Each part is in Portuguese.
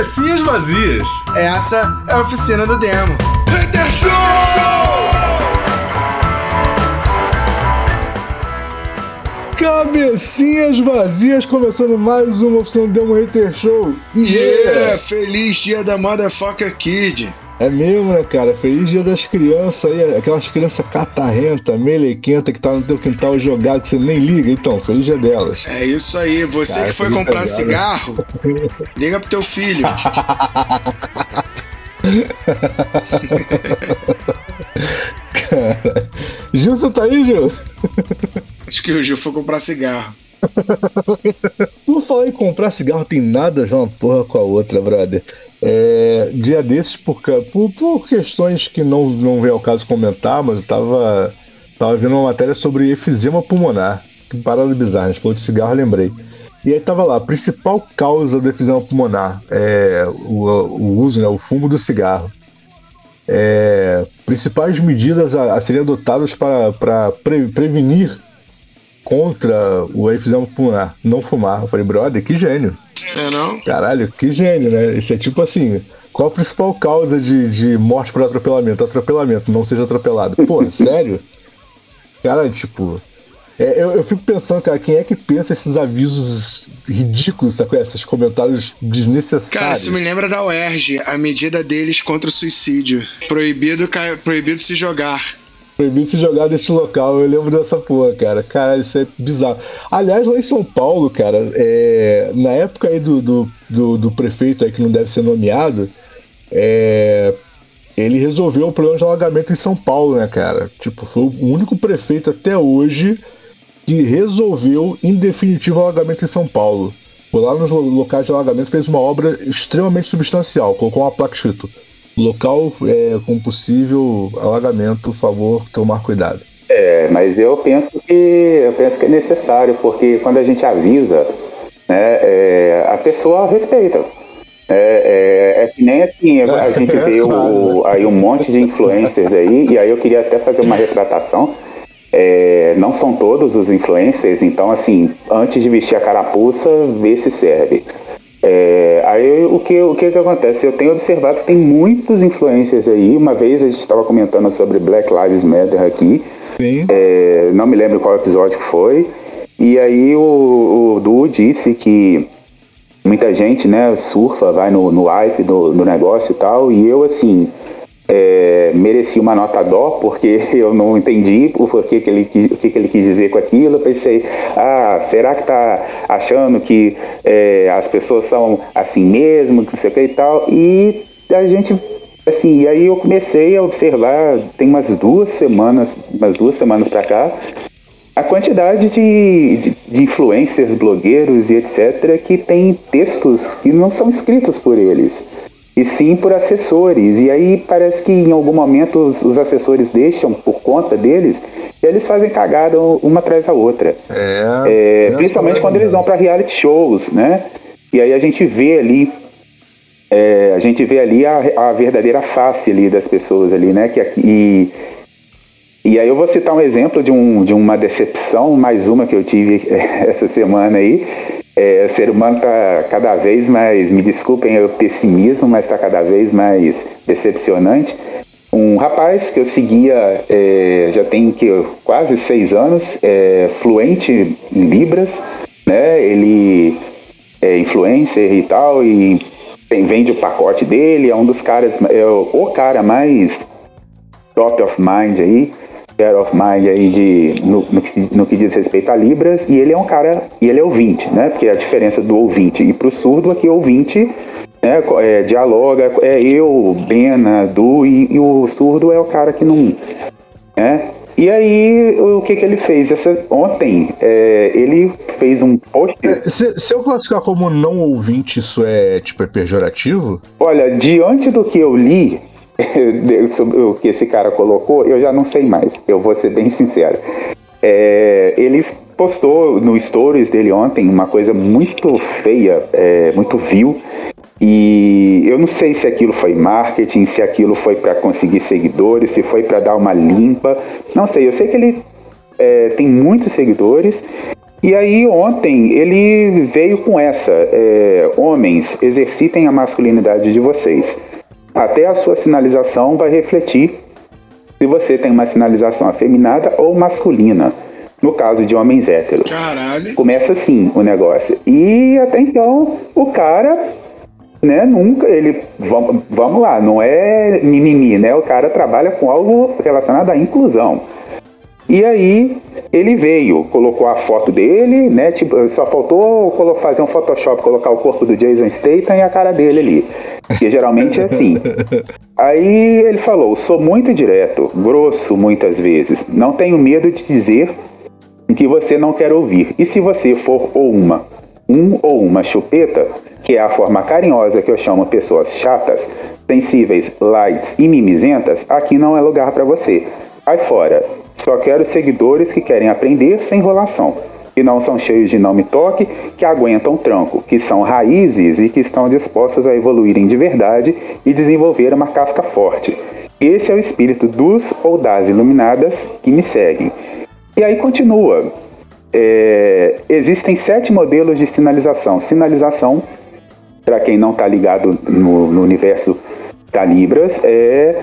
Cabecinhas vazias. Essa é a oficina do demo. Hater Show! Cabecinhas vazias, começando mais uma oficina do demo Hater Show. Yeah! Feliz dia da Motherfucker Kid. É mesmo, né, cara? Feliz dia das crianças aí, aquelas crianças catarrenta, melequenta que tá no teu quintal jogado que você nem liga. Então, feliz dia delas. É isso aí. Você cara, que foi comprar cigarro, liga pro teu filho. cara. Gil, você tá aí, Gil? Acho que o Gil foi comprar cigarro. Não falar em comprar cigarro tem nada já uma porra com a outra, brother. É, dia desses, por, por, por, questões que não, não vem ao caso comentar, mas eu tava, tava vendo uma matéria sobre efizema pulmonar. Que parada bizarra, a gente falou de cigarro, lembrei. E aí tava lá, a principal causa do efizema pulmonar é o, o uso, né, o fumo do cigarro. É, principais medidas a, a serem adotadas para, para pre, prevenir contra o efizema pulmonar, não fumar. Eu falei, brother, que gênio. É não? Caralho, que gênio, né? Isso é tipo assim, qual a principal causa de, de morte por atropelamento? Atropelamento, não seja atropelado. Pô, sério? Cara, tipo, é, eu, eu, fico pensando, cara, quem é que pensa esses avisos ridículos, sabe? Esses comentários desnecessários. Cara, isso me lembra da UERJ, a medida deles contra o suicídio. Proibido, proibido se jogar se jogar deste local. Eu lembro dessa porra, cara. Cara, isso é bizarro. Aliás, lá em São Paulo, cara, é, na época aí do, do, do, do, prefeito aí que não deve ser nomeado, é, ele resolveu o problema de alagamento em São Paulo, né, cara? Tipo, foi o único prefeito até hoje que resolveu em definitivo o alagamento em São Paulo. Foi lá nos locais de alagamento, fez uma obra extremamente substancial, colocou uma placa escrito Local é, com possível alagamento, por favor, tomar cuidado. É, mas eu penso que eu penso que é necessário, porque quando a gente avisa, né, é, a pessoa respeita. É, é, é, que nem assim, a gente vê claro, o, aí um monte de influencers aí, e aí eu queria até fazer uma retratação. É, não são todos os influencers, então assim, antes de vestir a carapuça, vê se serve. Aí o que, o que que acontece? Eu tenho observado que tem muitos influencers aí. Uma vez a gente estava comentando sobre Black Lives Matter aqui. É, não me lembro qual episódio que foi. E aí o, o Du disse que muita gente, né, surfa, vai no, no hype do, do negócio e tal. E eu, assim, é, mereci uma nota dó, porque eu não entendi o porquê que ele, o que, que ele quis dizer com aquilo. Eu pensei, ah, será que tá achando que é, as pessoas são assim mesmo, não sei o que e tal? E a gente, assim, e aí eu comecei a observar, tem umas duas semanas, umas duas semanas para cá, a quantidade de, de, de, influencers, blogueiros e etc. que tem textos que não são escritos por eles e sim por assessores. E aí parece que em algum momento os, os assessores deixam por conta deles e eles fazem cagada uma atrás da outra. É, é principalmente quando eles vão para reality shows, né? E aí a gente vê ali é, a gente vê ali a, a, verdadeira face ali das pessoas ali, né? Que, e, e aí eu vou citar um exemplo de, um, de uma decepção, mais uma que eu tive essa semana aí, é, o ser humano está cada vez mais, me desculpem o pessimismo, mas está cada vez mais decepcionante. Um rapaz que eu seguia é, já tem que, quase seis anos, é, fluente em Libras, né? Ele é influencer e tal, e tem, vende o pacote dele, é um dos caras, é o cara mais top of mind aí share of mind aí de, no, no, que, no, que, diz respeito a Libras, e ele é um cara, e ele é ouvinte, né? Porque a diferença do ouvinte e pro surdo é que o ouvinte né, é, dialoga, é eu, Bena, Du, e, e, o surdo é o cara que não. Né? E aí, o que, que ele fez? Essa, ontem, é, ele fez um post. É, se, se, eu classificar como não ouvinte, isso é tipo é pejorativo? Olha, diante do que eu li, sobre o que esse cara colocou, eu já não sei mais. Eu vou ser bem sincero. É, ele postou no stories dele ontem uma coisa muito feia, é, muito vil. E eu não sei se aquilo foi marketing, se aquilo foi para conseguir seguidores, se foi para dar uma limpa. Não sei, eu sei que ele é, tem muitos seguidores E aí ontem ele veio com essa: é, homens, exercitem a masculinidade de vocês. Até a sua sinalização vai refletir se você tem uma sinalização afeminada ou masculina. No caso de homens héteros. Caralho. Começa assim o negócio. E até então o cara, né, nunca. Ele. Vamos, vamos lá, não é mimimi, né? O cara trabalha com algo relacionado à inclusão. E aí ele veio, colocou a foto dele, né? Tipo, só faltou fazer um Photoshop, colocar o corpo do Jason Statham e a cara dele ali. Que geralmente é assim. Aí ele falou: sou muito direto, grosso muitas vezes. Não tenho medo de dizer que você não quer ouvir. E se você for ou uma, um ou uma chupeta, que é a forma carinhosa que eu chamo pessoas chatas, sensíveis, lights e mimizentas, aqui não é lugar para você. Aí fora. Só quero seguidores que querem aprender sem enrolação, que não são cheios de não me toque, que aguentam tranco, que são raízes e que estão dispostos a evoluírem de verdade e desenvolver uma casca forte. Esse é o espírito dos ou das iluminadas que me seguem. E aí continua. É, existem sete modelos de sinalização. Sinalização, para quem não está ligado no, no, universo da Libras, é,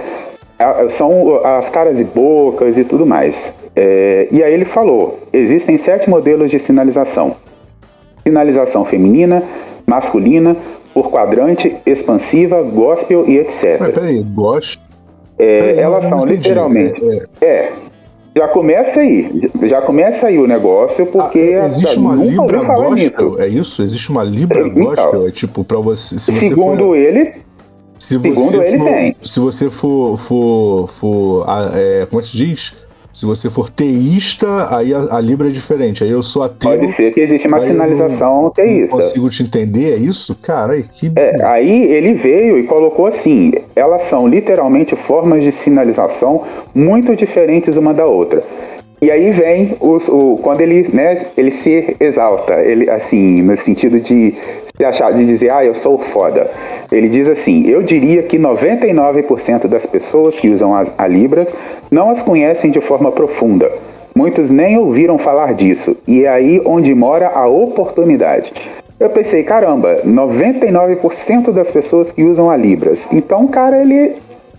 são as caras e bocas e tudo mais. É, e aí ele falou: existem sete modelos de sinalização: sinalização feminina, masculina, por quadrante, expansiva, gospel e etc. Mas peraí, gospel? É, elas são literalmente. É, é, já começa aí. Já começa aí o negócio, porque. Ah, existe uma Libra Gospel? É isso? Existe uma Libra é, Gospel? É tipo, pra você. Se você segundo for, ele. Se você segundo ele for, tem. Se você for. for, for é, como é que diz? Se você for teísta, aí a, a, Libra é diferente. Aí eu sou ateu. Pode ser que existe uma sinalização não, teísta. Não consigo te entender, é isso? Cara, que. É, aí ele veio e colocou assim: elas são literalmente formas de sinalização muito diferentes uma da outra. E aí vem os, o, quando ele, né, ele se exalta, ele assim, no sentido de se achar, de dizer, ah, eu sou foda. Ele diz assim: eu diria que 99% das pessoas que usam as, a Libras não as conhecem de forma profunda. Muitos nem ouviram falar disso. E é aí onde mora a oportunidade. Eu pensei, caramba, 99% das pessoas que usam a Libras. Então, cara, ele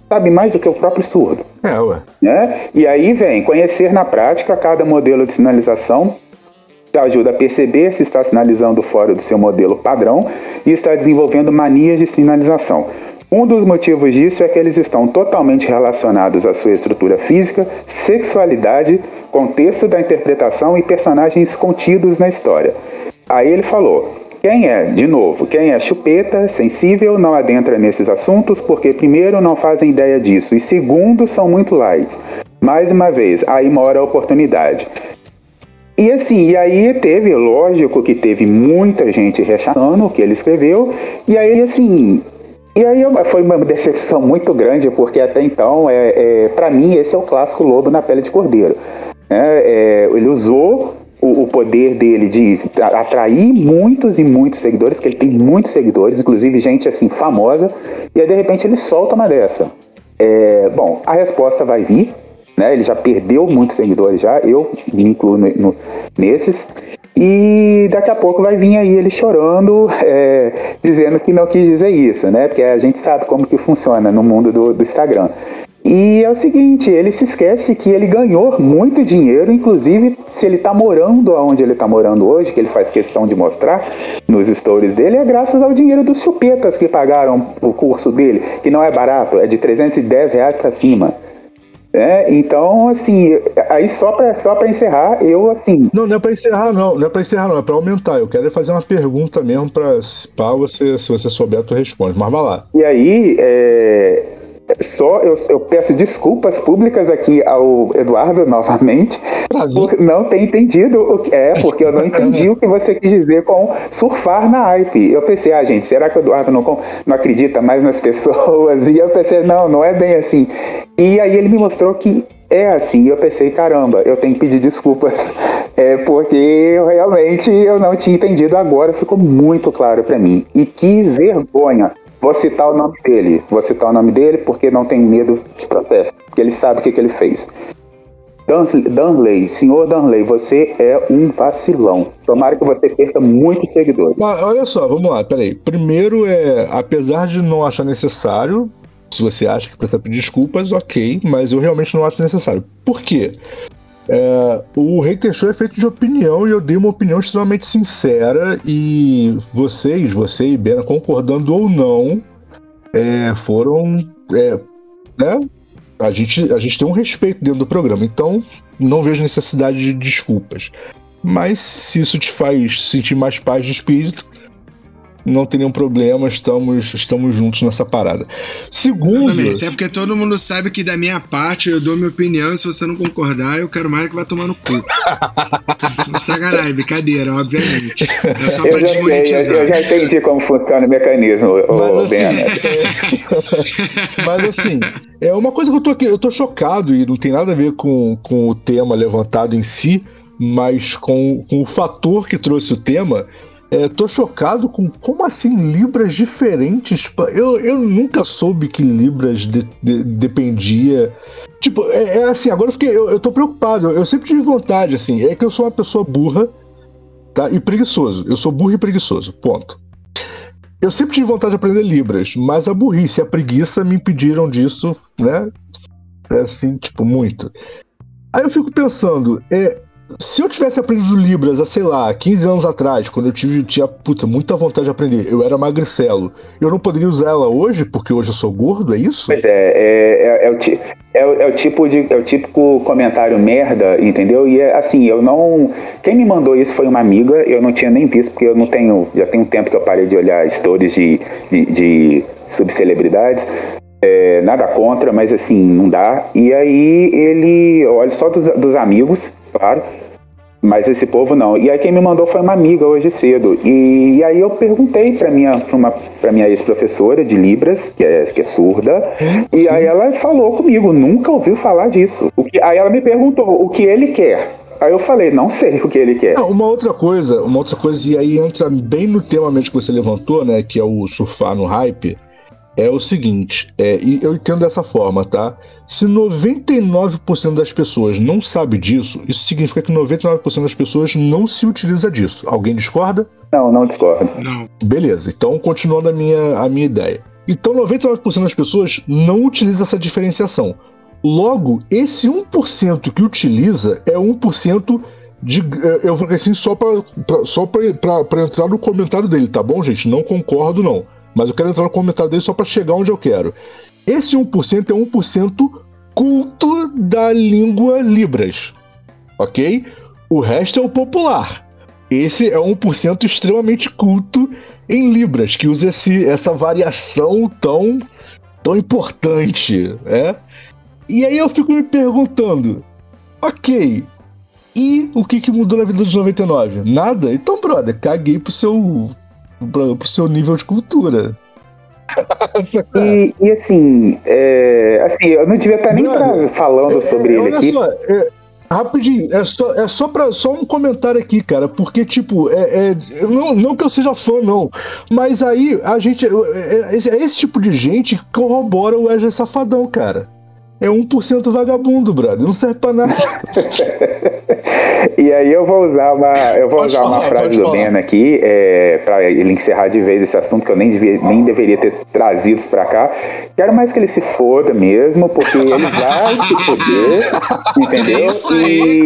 sabe mais do que o próprio surdo. É, ué. Né? E aí vem conhecer na prática cada modelo de sinalização te ajuda a perceber se está sinalizando fora do seu modelo padrão e está desenvolvendo manias de sinalização. Um dos motivos disso é que eles estão totalmente relacionados à sua estrutura física, sexualidade, contexto da interpretação e personagens contidos na história. Aí ele falou: quem é, de novo, quem é chupeta, sensível, não adentra nesses assuntos porque, primeiro, não fazem ideia disso e, segundo, são muito light. Mais uma vez, aí mora a oportunidade. E assim, e aí teve, lógico que teve muita gente rechaçando o que ele escreveu, e aí assim, e aí foi uma decepção muito grande, porque até então, é, é para mim, esse é o clássico lobo na pele de cordeiro. É, é, ele usou o, o, poder dele de atrair muitos e muitos seguidores, que ele tem muitos seguidores, inclusive gente assim famosa, e aí de repente ele solta uma dessa. É, bom, a resposta vai vir, né? Ele já perdeu muitos seguidores já, eu me incluo no, no, nesses. E daqui a pouco vai vir aí ele chorando, é, dizendo que não quis dizer isso, né? Porque a gente sabe como que funciona no mundo do, do Instagram. E é o seguinte, ele se esquece que ele ganhou muito dinheiro, inclusive se ele está morando onde ele está morando hoje, que ele faz questão de mostrar nos stories dele, é graças ao dinheiro dos chupetas que pagaram o curso dele, que não é barato, é de 310 reais para cima. É, então, assim, aí só para só pra encerrar, eu assim. Não, não é para encerrar, não. Não é para encerrar, não. É para aumentar. Eu quero fazer uma pergunta mesmo para você, se você souber, tu responde. Mas vai lá. E aí, é, só eu, eu, peço desculpas públicas aqui ao Eduardo novamente por não ter entendido o que é, porque eu não entendi o que você quis dizer com surfar na hype. Eu pensei, ah, gente, será que o Eduardo não, não acredita mais nas pessoas? E eu pensei, não, não é bem assim. E aí ele me mostrou que é assim, e eu pensei, caramba, eu tenho que pedir desculpas, é porque eu, realmente eu não tinha entendido agora, ficou muito claro para mim. E que vergonha Vou citar o nome dele. Vou citar o nome dele porque não tenho medo de processo. Porque ele sabe o que, que ele fez. Danley, senhor Danley, você é um vacilão. Tomara que você perca muitos seguidores. Mas, olha só, vamos lá, peraí. Primeiro é, apesar de não achar necessário, se você acha que precisa pedir desculpas, ok, mas eu realmente não acho necessário. Por quê? É, o Hater Show é feito de opinião e eu dei uma opinião extremamente sincera e vocês, você e Bena, concordando ou não, é, foram. É, né? A gente, a gente tem um respeito dentro do programa, então não vejo necessidade de desculpas. Mas se isso te faz sentir mais paz de espírito, não tem nenhum problema, estamos, estamos juntos nessa parada. Segundo. Até porque todo mundo sabe que da minha parte eu dou minha opinião, se você não concordar, eu quero mais que vá tomar no cu. Sacanagem, brincadeira, obviamente. É só pra eu desmonetizar. Sei, eu, eu, já entendi como funciona o mecanismo, Mas, assim, é... Mas assim, é uma coisa que eu tô aqui, eu tô chocado e não tem nada a ver com, com o tema levantado em si, mas com, com o fator que trouxe o tema é, tô chocado com como assim Libras diferentes. Eu, eu nunca soube que Libras de, de, dependia. Tipo, é, é, assim, agora eu fiquei. Eu, eu tô preocupado. Eu, eu, sempre tive vontade, assim. É que eu sou uma pessoa burra, tá? E preguiçoso. Eu sou burro e preguiçoso. Ponto. Eu sempre tive vontade de aprender Libras, mas a burrice e a preguiça me impediram disso, né? É assim, tipo, muito. Aí eu fico pensando, é, se eu tivesse aprendido Libras há, sei lá, 15 anos atrás, quando eu tive, tinha puta, muita vontade de aprender, eu era magricelo, eu não poderia usar ela hoje, porque hoje eu sou gordo, é isso? Pois é, é, é, é o, ti, é, é, o tipo de, é o típico comentário merda, entendeu? E é assim, eu não. Quem me mandou isso foi uma amiga, eu não tinha nem visto, porque eu não tenho. Já tem um tempo que eu parei de olhar stories de, de, de subcelebridades. É, nada contra, mas assim, não dá. E aí ele, olha só dos, dos amigos, claro. Mas esse povo não. E aí quem me mandou foi uma amiga hoje cedo. E, e aí eu perguntei para minha, pra uma, pra minha ex-professora de Libras, que é, que é surda, e aí ela falou comigo, nunca ouviu falar disso. O que, aí ela me perguntou o que ele quer. Aí eu falei, não sei o que ele quer. Não, uma outra coisa, uma outra coisa, e aí entra bem no tema que você levantou, né? Que é o surfar no hype é o seguinte, é, e eu entendo dessa forma, tá? Se 99% das pessoas não sabe disso, isso significa que 99% das pessoas não se utiliza disso. Alguém discorda? Não, não discordo. Não. Beleza, então continuando a minha, a minha ideia. Então 99% das pessoas não utiliza essa diferenciação. Logo, esse 1% que utiliza é 1% de, é, eu falei assim só para só para entrar no comentário dele, tá bom, gente? Não concordo não. Mas eu quero entrar no comentário dele só para chegar onde eu quero. Esse 1% é 1% culto da língua Libras. Ok? O resto é o popular. Esse é 1% extremamente culto em Libras, que usa esse, essa variação tão, tão importante. É? E aí eu fico me perguntando: ok, e o que, que mudou na vida dos 99? Nada? Então, brother, caguei pro seu pro, pro seu nível de cultura. e, e, assim, é, assim, eu não devia estar nem pra, falando é, sobre é, ele aqui. Só, é, rapidinho, é só, é só, pra, só um comentário aqui, cara, porque, tipo, é, é, não, não que eu seja fã, não, mas aí a gente. É, é, é esse tipo de gente que corrobora o Wesley Safadão, cara é 1% vagabundo, brother. Não serve pra nada. e aí eu vou usar uma, eu vou usar falar, uma frase do Ben aqui, é, para ele encerrar de vez esse assunto que eu nem, devia, nem deveria ter trazido para cá. Quero mais que ele se foda mesmo, porque ele vai se foder, entendeu? Isso aí,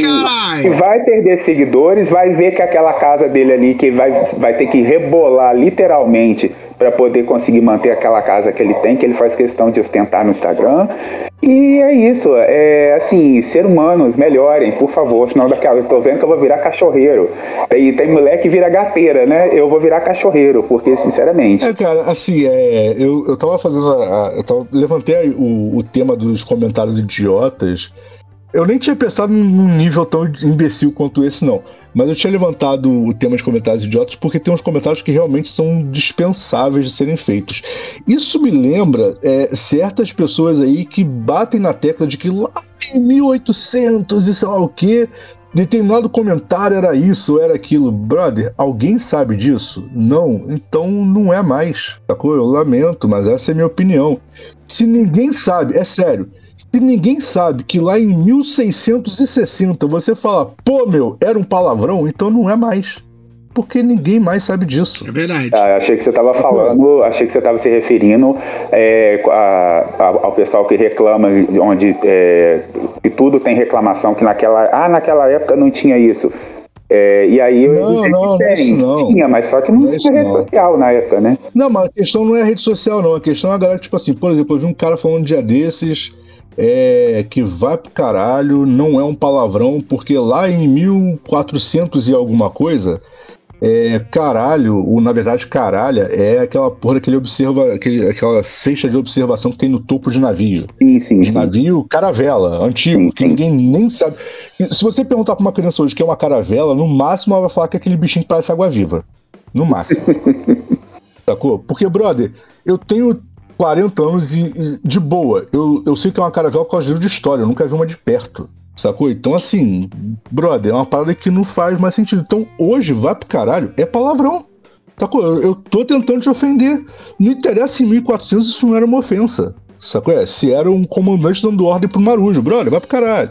e, e vai perder seguidores, vai ver que aquela casa dele ali que vai, vai ter que rebolar literalmente para poder conseguir manter aquela casa que ele tem, que ele faz questão de ostentar no Instagram. E é isso, é assim, ser humanos, melhorem, por favor, senão daquela, eu tô vendo que eu vou virar cachorreiro. E tem moleque que vira gateira, né? Eu vou virar cachorreiro, porque sinceramente. É, cara, assim, é, eu, eu tava fazendo. A, eu tava, levantei o, o tema dos comentários idiotas. Eu nem tinha pensado num nível tão imbecil quanto esse, não. Mas eu tinha levantado o tema de comentários idiotas porque tem uns comentários que realmente são dispensáveis de serem feitos. Isso me lembra é, certas pessoas aí que batem na tecla de que lá em 1800 e sei lá o que, determinado comentário era isso, era aquilo. Brother, alguém sabe disso? Não, então não é mais. Sacou? Eu lamento, mas essa é a minha opinião. Se ninguém sabe, é sério Se ninguém sabe que lá em 1660 você fala, pô, meu, era um palavrão, então não é mais. Porque ninguém mais sabe disso. É verdade. Ah, achei que você estava falando, achei que você estava se referindo é, a- a- ao pessoal que reclama, onde é, que tudo tem reclamação, que naquela, ah, naquela época não tinha isso. É, e aí eu Não, entendi não, que não é tem, isso não. tinha, mas só que não, Não é tinha rede não. social na época, né? Não, mas a questão não é a rede social, não. A questão é a galera, tipo assim, por exemplo, eu vi um cara falando um dia desses é, que vai pro caralho, não é um palavrão, porque lá em 1400 e alguma coisa, é, caralho, ou na verdade caralha, é aquela porra que ele observa, aquele, aquela cesta de observação que tem no topo de navio. Sim, sim, De sim. navio caravela, antigo, Sim, sim. ninguém nem sabe. Se você perguntar pra uma criança hoje que é uma caravela, no máximo ela vai falar que é aquele bichinho que parece água-viva. No máximo. Sacou? Porque, brother, eu tenho 40 anos e, e de boa. Eu, eu sei que é uma caravela por de livro de história, eu nunca vi uma de perto. Sacou? Então, assim, brother, é uma parada que não faz mais sentido. Então, hoje, vai pro caralho, é palavrão. Sacou? Eu, eu tô tentando te ofender. Não interessa em 1400, isso não era uma ofensa. Sacou? É, se era um comandante dando ordem pro Marujo, brother, vai pro caralho.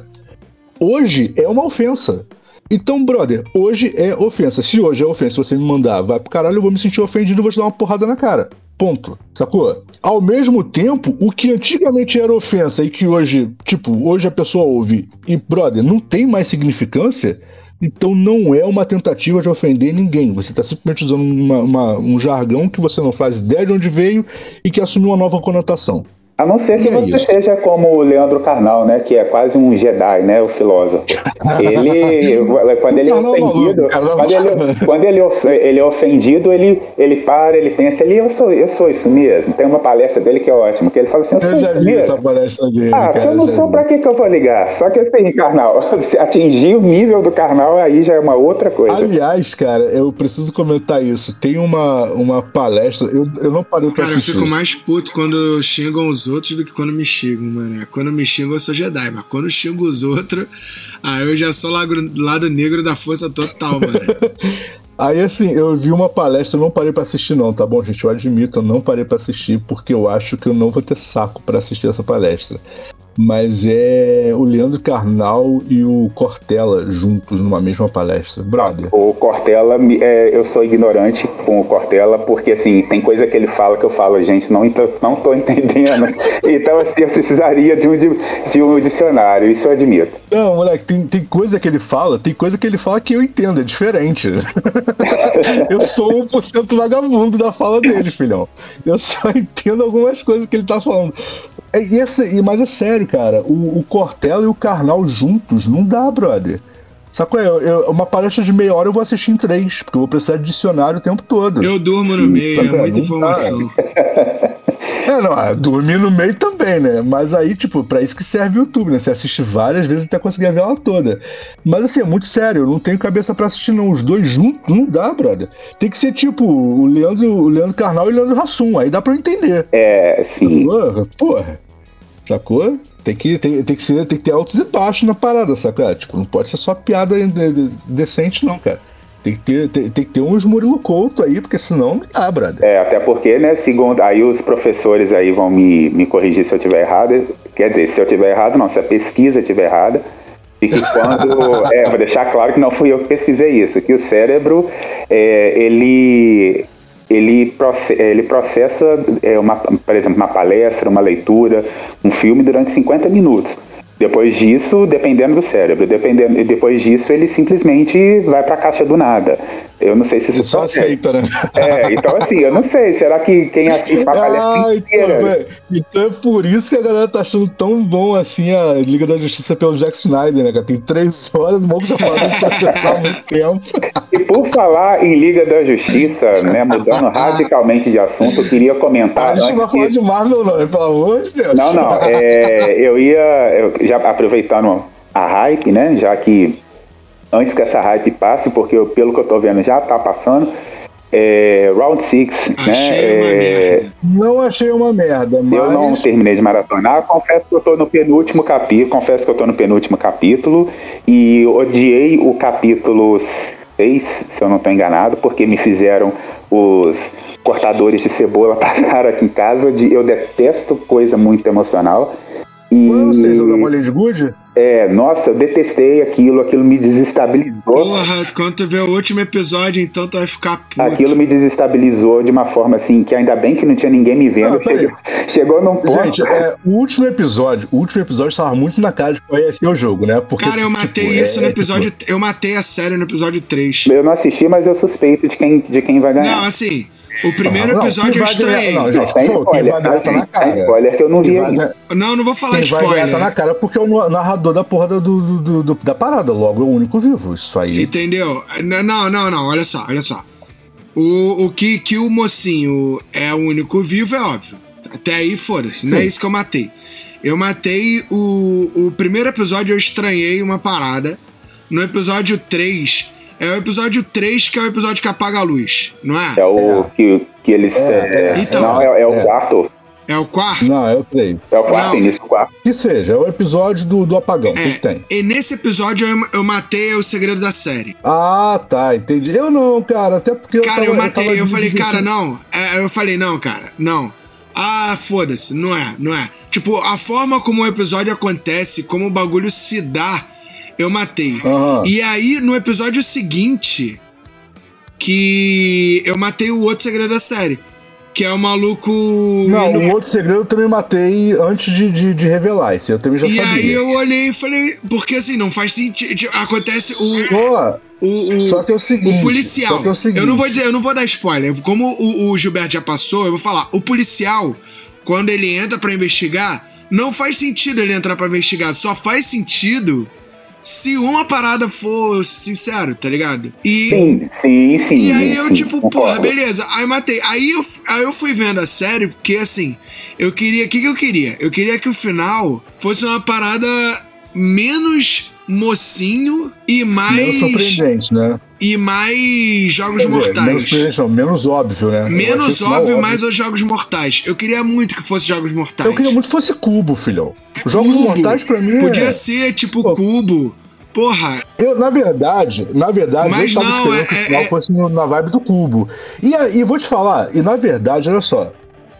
Hoje é uma ofensa. Então, brother, hoje é ofensa. Se hoje é ofensa, você me mandar, vai pro caralho, eu vou me sentir ofendido e vou te dar uma porrada na cara. Ponto. Sacou? Ao mesmo tempo, o que antigamente era ofensa e que hoje, tipo, hoje a pessoa ouve e, brother, não tem mais significância, então não é uma tentativa de ofender ninguém. Você tá simplesmente usando uma- uma- um jargão que você não faz ideia de onde veio e que assumiu uma nova conotação. A não ser que você seja como o Leandro Carnal, né? Que é quase um Jedi, né? O filósofo. Ele, quando ele é Carnal ofendido, Carnal quando, ele, quando ele, of- ele é ofendido, ele, ele para, ele pensa ali, eu sou, eu sou isso mesmo. Tem uma palestra dele que é ótima, que ele fala assim, eu Eu sou já isso vi essa mesmo. palestra dele. Ah, cara, se eu não sou, pra que, que eu vou ligar? Só que assim, Carnal, se atingir o nível do Carnal, aí já é uma outra coisa. Aliás, cara, eu preciso comentar isso. Tem uma, uma palestra, eu, eu não parei pra Cara, eu assistir. fico mais puto quando xingam os outros do que quando me xingam, mano. Quando me xingam, eu sou Jedi, mas quando xingo os outros, aí eu já sou lado, lado negro da força total, mano. Aí, assim, eu vi uma palestra, eu não parei pra assistir, não, tá bom, gente? Eu admito, eu não parei pra assistir, porque eu acho que eu não vou ter saco pra assistir essa palestra. Mas é o Leandro Carnal e o Cortella juntos numa mesma palestra. Brother. O Cortella, é, eu sou ignorante com o Cortella, porque assim, tem coisa que ele fala que eu falo, gente, não, não tô entendendo. Então, assim, eu precisaria de um, de um dicionário, isso eu admito. Não, moleque, tem, tem coisa que ele fala, tem coisa que ele fala que eu entendo, é diferente. eu sou 1% vagabundo da fala dele, filhão. Eu só entendo algumas coisas que ele tá falando. É, e essa- mas é sério, cara, o, o Cortella e o Karnal juntos não dá, brother. Sacou? Eu, eu- uma palestra de meia hora eu vou assistir em três, porque eu vou precisar de dicionário o tempo todo. Eu durmo no meio, Tá é muita informação. É, não, ah, dormir no meio também, né? Mas aí, tipo, pra isso que serve o YouTube, né? Você assiste várias vezes até conseguir ver ela toda. Mas assim, é muito sério, eu não tenho cabeça pra assistir, não. Os dois juntos não dá, brother. Tem que ser tipo o Leandro, o Leandro Carnal e o Leandro Hassum, aí dá pra eu entender. É, sim. Porra, porra. Sacou? Tem que, tem, tem, que ser, tem que ter altos e baixos na parada, sacou? Tipo, não pode ser só piada de- de- decente, não, cara. Tem que ter, tem, tem que ter uns Murilo Couto aí, porque senão não dá, brother. É, até porque, né, segundo, aí os professores aí vão me, me corrigir se eu tiver errado. Quer dizer, se eu tiver errado, não, se a pesquisa estiver errada. E que quando. é, vou deixar claro que não fui eu que pesquisei isso, que o cérebro, é, ele. Ele, ele processa, é, uma, por exemplo, uma palestra, uma leitura, um filme durante 50 minutos. Depois disso, dependendo do cérebro, dependendo, e depois disso ele simplesmente vai para a caixa do nada. Eu não sei se isso só aceita, né? É, então assim, eu não sei. Será que quem assiste a palestra Ah, então, inteira? Então é por isso que a galera tá achando tão bom assim a Liga da Justiça pelo Jack Snyder, né, cara? Tem três horas, o maluco já falou processar há muito tempo. E por falar em Liga da Justiça, né, mudando radicalmente de assunto, eu queria comentar. a gente não vai falar que- de Marvel, não, pelo amor de Deus. Não, não. é, eu ia, eu já aproveitando a hype, né? Já que antes que essa hype passe, porque eu- pelo que eu tô vendo já tá passando. É, Round 6, né? É. Não achei uma merda, mas. Eu não terminei de maratonar, confesso que eu tô no penúltimo capítulo, confesso que eu tô no penúltimo capítulo e odiei o capítulo 6, se eu não tô enganado, porque me fizeram os cortadores de cebola passar aqui em casa, de, eu detesto coisa muito emocional. E... Foi vocês, o da Molly de Good? É, nossa, eu detestei aquilo, aquilo me desestabilizou. Porra, quando tu vê o último episódio, então tu vai ficar puto. Aquilo me desestabilizou de uma forma assim, que ainda bem que não tinha ninguém me vendo. Não, chegou, chegou num ponto. Gente, é, o último episódio, o último episódio estava muito na cara de ia ser o jogo, né? Porque, Cara, eu matei tipo, isso é, no episódio. Eu matei a série no episódio 3. Eu não assisti, mas eu suspeito de quem, de quem vai ganhar. Não, assim, o primeiro Não, episódio quem eu vai estranhei. não, Não, gente, pô, quem spoiler, vai ganhar tá na cara. spoiler que eu não vi Quem vai, ainda. ganhar- não, vou falar quem vai ganhar spoiler. tá na cara porque é o narrador da porra do, do- do- do- da parada, logo é o único vivo. Isso aí. Entendeu? Não, não, não, olha só, olha só. O, o que, que o mocinho é o único vivo é óbvio. Até aí, foda-se, não é isso que eu matei. Eu matei o. O primeiro episódio eu estranhei uma parada. No episódio 3. É o episódio 3 que é o episódio que apaga a luz, não é? É o que, que eles. É, é, é, Então. não, é, é o É. quarto. É o quarto? Não, é o 3. É o quarto, Não. início do quarto. Que seja, é o episódio do, do apagão. O que, É. que tem? E nesse episódio eu, eu matei o segredo da série. Ah, tá, entendi. Eu não, cara, até porque eu Cara, eu matei, tava eu falei, cara, não. É, eu falei, não, cara, não. Ah, foda-se, não é, não é. Tipo, a forma como o episódio acontece, como o bagulho se dá, eu matei. Aham. E aí, no episódio seguinte, que eu matei o outro segredo da série. Que é o maluco. Não, o outro segredo eu também matei antes de, de, de revelar. Esse eu também já E sabia. aí eu olhei e falei, porque assim, não faz sentido. Acontece o. Só, o, o só que é o seguinte. O policial. Só que é o seguinte. Eu não vou dizer, eu não vou dar spoiler. Como o, o Gilberto já passou, eu vou falar. O policial, quando ele entra pra investigar, não faz sentido ele entrar pra investigar. Só faz sentido se uma parada for sincero, tá ligado? E, Sim, sim, sim. e aí eu, sim, tipo, concordo. porra, beleza. Aí matei. Aí eu, aí eu fui vendo a série, porque assim, eu queria. O que, que eu queria? Eu queria que o final fosse uma parada menos mocinho e mais. Menos surpreendente, né? E mais Jogos dizer, Mortais. menos não, menos óbvio, né? Menos o final óbvio, mais os Jogos Mortais. Eu queria muito que fosse Jogos Mortais. Eu queria muito que fosse cubo, filhão. Os Jogos Cubo. Mortais, pra mim, Podia é... ser tipo Pô. Cubo. Porra, Eu, na verdade, na verdade, Mas eu tava não, esperando é- que o final é- fosse na vibe do cubo. E, e vou te falar, e na verdade, olha só.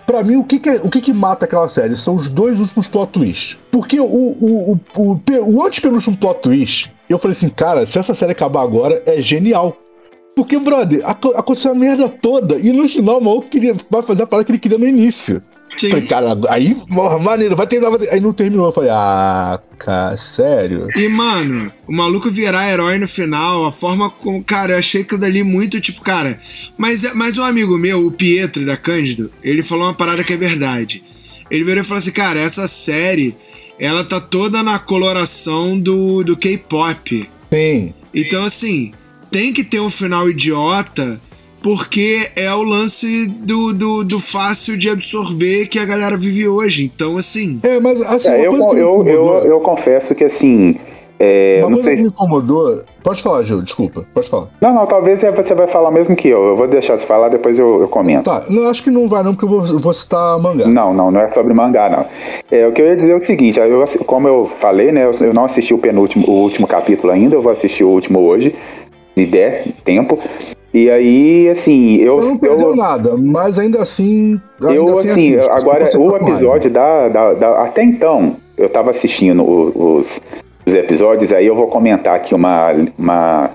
Pra mim, o que que, é- o que que mata aquela série são os dois últimos plot twists. Porque o, o, o, o, o antepenúltimo plot twist, eu falei assim, cara, se essa série acabar agora, é genial. Porque, brother, aco- aconteceu a merda toda. E no final, o maluco queria, vai fazer a parada que ele queria no início. Falei, sim. cara, aí, maneiro, vai terminar, vai ter... Aí não terminou. Eu falei, ah, cara, sério? E, mano, o maluco virar herói no final, a forma como. Cara, eu achei aquilo dali muito tipo, cara. Mas, mas um amigo meu, o Pietro da Cândido, ele falou uma parada que é verdade. Ele virou e falou assim: cara, essa série, ela tá toda na coloração do, do K-pop. Sim. Então, assim, tem que ter um final idiota, porque é o lance do, do, do fácil de absorver que a galera vive hoje. Então, assim. É, mas assim, É, eu, eu, eu, eu confesso que assim. É, Uma não, coisa que sei, me incomodou. Pode falar, Gil, desculpa, pode falar. não, não, talvez você vai falar mesmo que eu. Eu vou deixar você falar, depois eu, eu comento. Tá, não, acho que não vai não, porque eu vou, eu vou citar mangá. Não, não, não é sobre mangá, não. É, o que eu ia dizer é o seguinte, eu, como eu falei, né, eu, eu não assisti o penúltimo, o último capítulo ainda, eu vou assistir o último hoje, se der tempo. E aí, assim, eu. Eu não perdeu eu, nada, mas ainda assim. Ainda eu, assim, assim, agora o raiva. episódio da, da, da- Até então, eu tava assistindo o- os, os episódios, aí eu vou comentar aqui uma, uma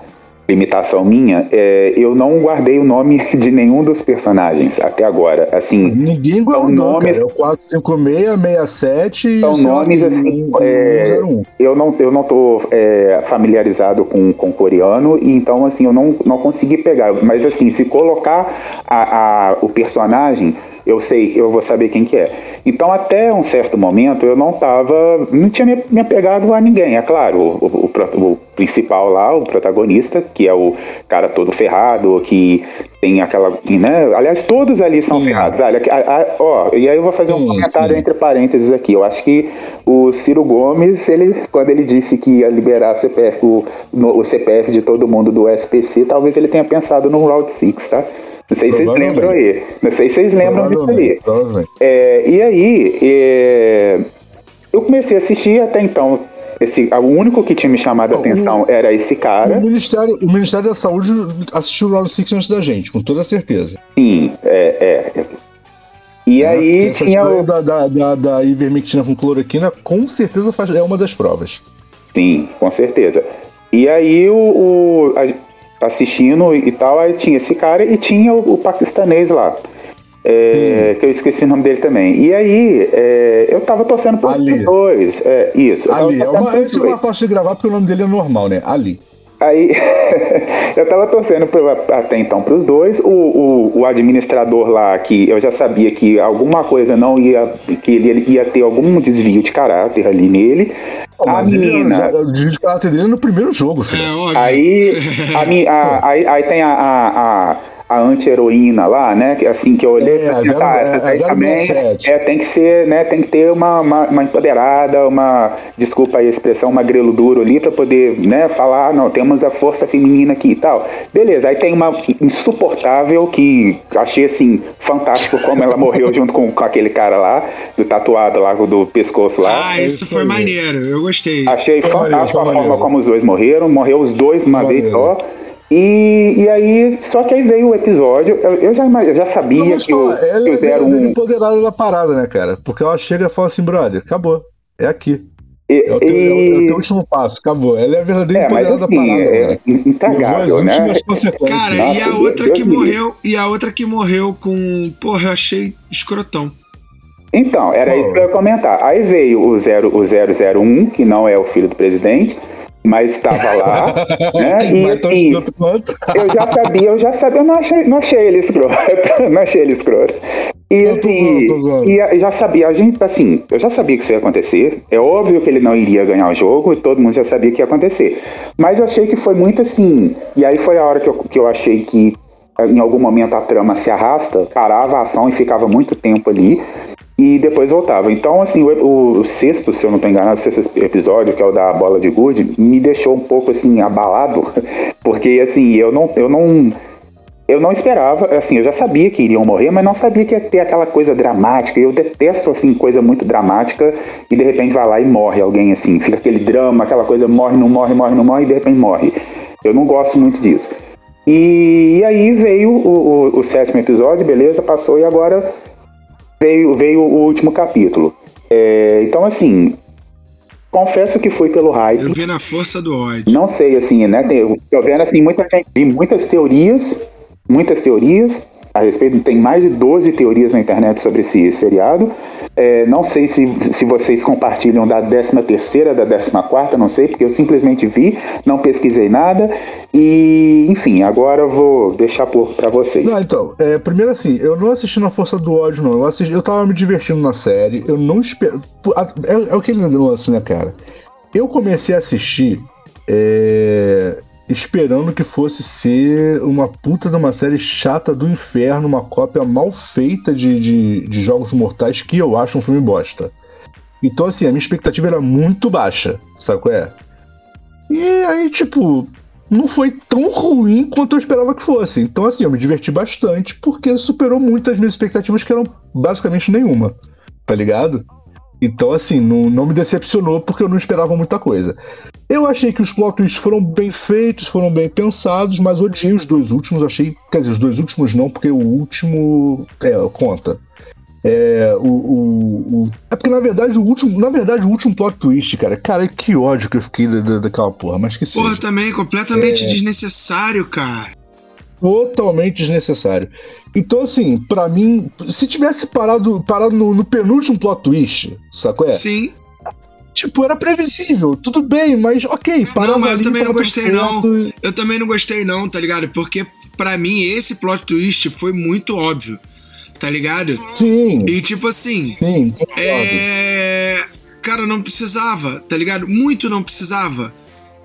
limitação minha. É, eu não guardei o nome de nenhum dos personagens até agora. Assim, Ninguém guardou, nomes- cara. É o 456, 67 e São nomes, assim, é, 101. eu não, eu não tô é, familiarizado com, com coreano, e então assim, eu não, não consegui pegar. Mas assim, se colocar a, a- o personagem, eu sei, eu vou saber quem que é. Então, até um certo momento, eu não tava. não tinha me, me apegado a ninguém. É claro, o, o- o principal lá, o protagonista, que é o cara todo ferrado, que tem aquela. Né? Aliás, todos ali são Sim. ferrados. Olha, a- a- ó, e aí eu vou fazer um Sim, comentário sim. entre parênteses aqui. Eu acho que o Ciro Gomes, ele, quando ele disse que ia liberar CPF, o, no- o CPF de todo mundo do SPC, talvez ele tenha pensado no Route 6, tá? Não sei se vocês lembram aí. Não sei se vocês lembram disso aí. É, e aí, é, eu comecei a assistir até então. Esse, o único que tinha me chamado a atenção era esse O cara. Ministério, o Ministério da Saúde assistiu o Round 6 antes da gente, com toda certeza. Sim, é, é. E é, aí tinha o... da, da, da, da ivermectina com cloroquina, com certeza faz, é uma das provas. Sim, com certeza. E aí o, o- a- assistindo e tal, aí tinha esse cara e tinha o, o paquistanês lá. é, que eu esqueci o nome dele também. E aí, é, eu tava torcendo pro Ali. dois. É, isso. Ali, é uma, essa é faixa de gravar porque o nome dele é normal, né? Ali. Aí eu tava torcendo pro- até então pros dois. O, o, o administrador lá, que eu já sabia que alguma coisa não ia. que ele ia ter algum desvio de caráter ali nele. A menina. de caráter dele é no primeiro jogo, filho. É óbvio. Aí, a, a- aí, aí tem a, a, a, a anti-heroína lá, né? Que assim que eu olhei É, pra zero- tá, é, essa é também 067. é, tem que ser, né? Tem que ter uma, uma, uma empoderada, uma, desculpa aí a expressão, uma grelo duro ali pra poder, né, falar, "Ah, não, temos a força feminina aqui e tal. Beleza, aí tem uma insuportável que achei assim, fantástico como ela morreu junto com, com aquele cara lá, do tatuado lá, do pescoço lá. Ah, isso isso foi maneiro. Eu gostei. Achei Foi maneiro, fantástico foi a forma maneiro. como os dois morreram. Morreu os dois de uma Foi vez maneiro. só. E, e aí, só que aí veio o episódio. Eu, eu já, eu já Não, sabia mas que, o, fala, ela que é o 01. verdadeira empoderada da parada, né, cara? Porque ela chega e fala assim, brother, acabou. É aqui. E, É o teu, é o- é o e- teu último passo, acabou. Ela é a verdadeira é, mas empoderada assim, da parada, é as né? Cara, Nossa, e a outra Deus que morreu, e a outra que morreu com, porra, eu achei escrotão. Então, era Pô. isso que eu ia comentar. Aí veio o, zero, o 001, que não é o filho do presidente, mas estava lá. né? E eu já sabia, eu já sabia, eu não achei, não achei ele escroto, não achei ele escroto. E Eu tô assim, zoando, tô zoando. e a- já sabia, a gente, assim, eu já sabia que isso ia acontecer. É óbvio que ele não iria ganhar o jogo, e todo mundo já sabia que ia acontecer. Mas eu achei que foi muito assim. E aí foi a hora que eu, que eu achei que em algum momento a trama se arrasta, parava a ação e ficava muito tempo ali. E depois voltava. Então, assim, o, o sexto, se eu não estou enganado, o sexto episódio, que é o da bola de gude, me deixou um pouco assim, abalado, porque assim, eu não, eu não. Eu não esperava, assim, eu já sabia que iriam morrer, mas não sabia que ia ter aquela coisa dramática. Eu detesto, assim, coisa muito dramática e de repente vai lá e morre alguém, assim. Fica aquele drama, aquela coisa morre, não morre, morre, não morre e de repente morre. Eu não gosto muito disso. E, e aí veio o, o- o sétimo episódio, beleza, passou e agora veio, veio o último capítulo. É, então, assim, confesso que foi pelo hype. Eu vi na força do ódio. Não sei, assim, né? Tem, eu vendo, assim, muita gente, vi muitas teorias, muitas teorias a respeito, tem mais de 12 teorias na internet sobre esse seriado. É, não sei se, se vocês compartilham da 13 terceira, da 14 quarta, não sei, porque eu simplesmente vi, não pesquisei nada. E, enfim, agora eu vou deixar para vocês. Não, então, é, primeiro assim, eu não assisti na Força do Ódio, não. Eu, assisti, eu tava me divertindo na série, eu não espero. É, é aquele lance, né, cara? Eu comecei a assistir é, esperando que fosse ser uma puta de uma série chata do inferno, uma cópia mal feita de, de, de Jogos Mortais, que eu acho um filme bosta. Então, assim, a minha expectativa era muito baixa, sabe qual é? E aí, tipo, não foi tão ruim quanto eu esperava que fosse. Então, assim, eu me diverti bastante, porque superou muito as minhas expectativas, que eram basicamente nenhuma, tá ligado? Então, assim, não, não me decepcionou, porque eu não esperava muita coisa. Eu achei que os plot twists foram bem feitos, foram bem pensados, mas odiei os dois últimos. Achei, quer dizer, os dois últimos não, porque o último. É, conta. É, o, o, o- é porque na verdade o último, na verdade o último plot twist, cara, cara, que ódio que eu fiquei da, da- daquela porra, mas que seja. Porra, também, completamente É. desnecessário, cara. totalmente desnecessário. Então, assim, pra mim, se tivesse parado, parado no, no penúltimo plot twist, sacou? É? Sim. Tipo, era previsível, tudo bem, mas ok, parava mas eu também não gostei, não. Eu também não gostei, não, tá ligado? Porque pra mim esse plot twist foi muito óbvio, tá ligado? Sim, E tipo assim, sim, é. Cara, não precisava, tá ligado? Muito não precisava.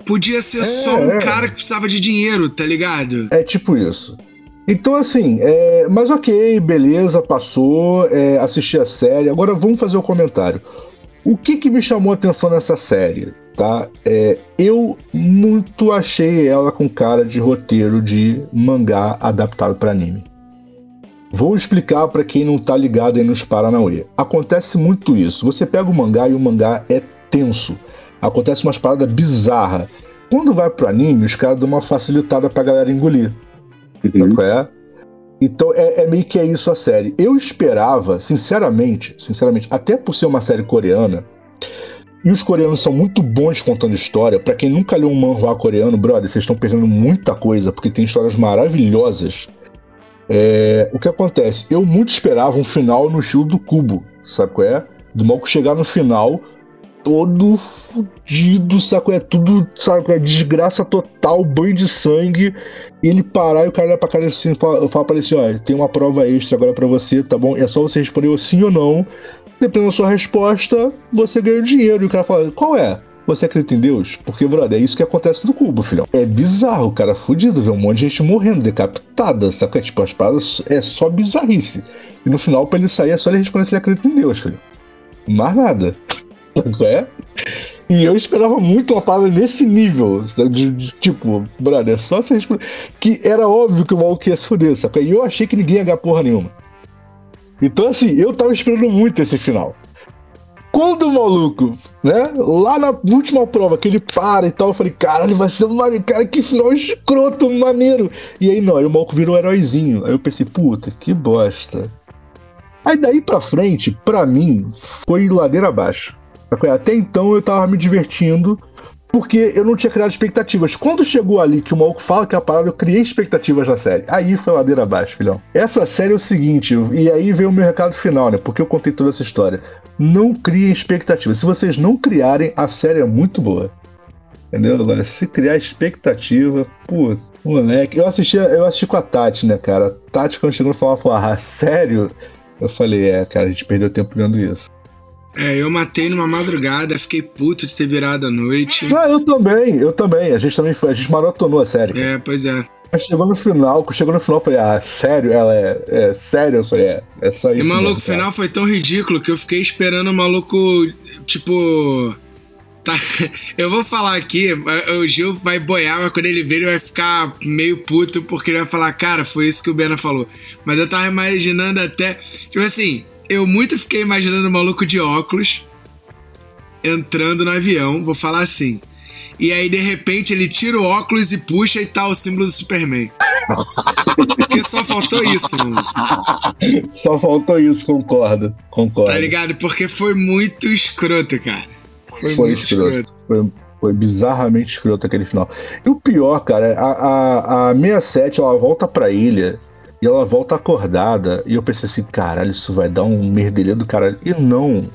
Podia ser É, só um é. cara que precisava de dinheiro, tá ligado? É tipo isso. Então, assim, é, mas ok, beleza, passou, é, assisti a série. Agora vamos fazer o comentário. O que, que me chamou a atenção nessa série, tá? É, eu muito achei ela com cara de roteiro de mangá adaptado para anime. Vou explicar para quem não tá ligado aí nos Paranauê. Acontece muito isso. Você pega o mangá e o mangá é tenso. Acontece umas paradas bizarras. Quando vai pro anime, os caras dão uma facilitada pra galera engolir. Uhum. É? Então é, é, meio que é isso a série. Eu esperava, sinceramente, sinceramente, até por ser uma série coreana, e os coreanos são muito bons contando história. Para quem nunca leu um manhua coreano, brother, vocês estão perdendo muita coisa, porque tem histórias maravilhosas. É, o que acontece? Eu muito esperava um final no estilo do Cubo, sabe qual é? Do Malco chegar no final todo fudido, saco? É tudo, sabe? É desgraça total, banho de sangue. E ele parar e o cara olha pra cara assim fala, fala pra ele assim: ó, tem uma prova extra agora pra você, tá bom? É só você responder sim ou não. Dependendo da sua resposta, você ganha o dinheiro. E o cara fala: qual é? Você acredita em Deus? Porque, brother, é isso que acontece no cubo, filhão. É bizarro, o cara fudido, vê um monte de gente morrendo, decapitada, saca? Tipo, as paradas é só bizarrice. E no final, pra ele sair, é só ele responder se ele acredita em Deus, filho. Mais nada. É? E eu esperava muito uma parada nesse nível. De, de, tipo, brother, só se responder. Que era óbvio que o maluco ia se fuder, saca? E eu achei que ninguém ia ganhar porra nenhuma. Então, assim, eu tava esperando muito esse final. Quando o maluco, né, lá na última prova, que ele para e tal, eu falei, caralho, vai ser uma. Cara, que final escroto, maneiro. E aí, não, aí o maluco virou um heróizinho. Aí eu pensei, puta, que bosta. Aí daí pra frente, pra mim, foi ladeira abaixo. Até então eu tava me divertindo porque eu não tinha criado expectativas. Quando chegou ali que o maluco fala que é a parada, eu criei expectativas na série. Aí foi ladeira abaixo, filhão. Essa série é o seguinte, e aí veio o meu recado final, né? Porque eu contei toda essa história. Não criem expectativas. Se vocês não criarem, a série é muito boa. Entendeu? Agora, se criar expectativa, pô, moleque. Eu assisti, eu assisti com a Tati, né, cara? A Tati, quando chegou, falou, falou, ah, sério? Eu falei, é, cara, a gente perdeu tempo vendo isso. É, eu matei numa madrugada, fiquei puto de ter virado a noite. Ah, eu também, eu também. A gente também foi, a gente maratonou a série. É, pois é. Mas chegou no final, chegou no final, eu falei, ah, sério? Ela é, é sério? Eu falei, é, é só isso. E maluco, o final foi tão ridículo que eu fiquei esperando o maluco, tipo. Tá, eu vou falar aqui, o Gil vai boiar, mas quando ele ver, ele vai ficar meio puto, porque ele vai falar, cara, foi isso que o Bena falou. Mas eu tava imaginando até. Tipo assim, eu muito fiquei imaginando o maluco de óculos entrando no avião, vou falar assim. E aí, de repente, ele tira o óculos e puxa e tá o símbolo do Superman. Porque só faltou isso, mano. Só faltou isso, concordo. Concordo. Tá ligado? Porque foi muito escroto, cara. Foi, foi muito escroto. escroto. Foi, foi bizarramente escroto aquele final. E o pior, cara, a, a, a 67 ela volta pra ilha e ela volta acordada. E eu pensei assim, caralho, isso vai dar um merdelho do caralho. E não.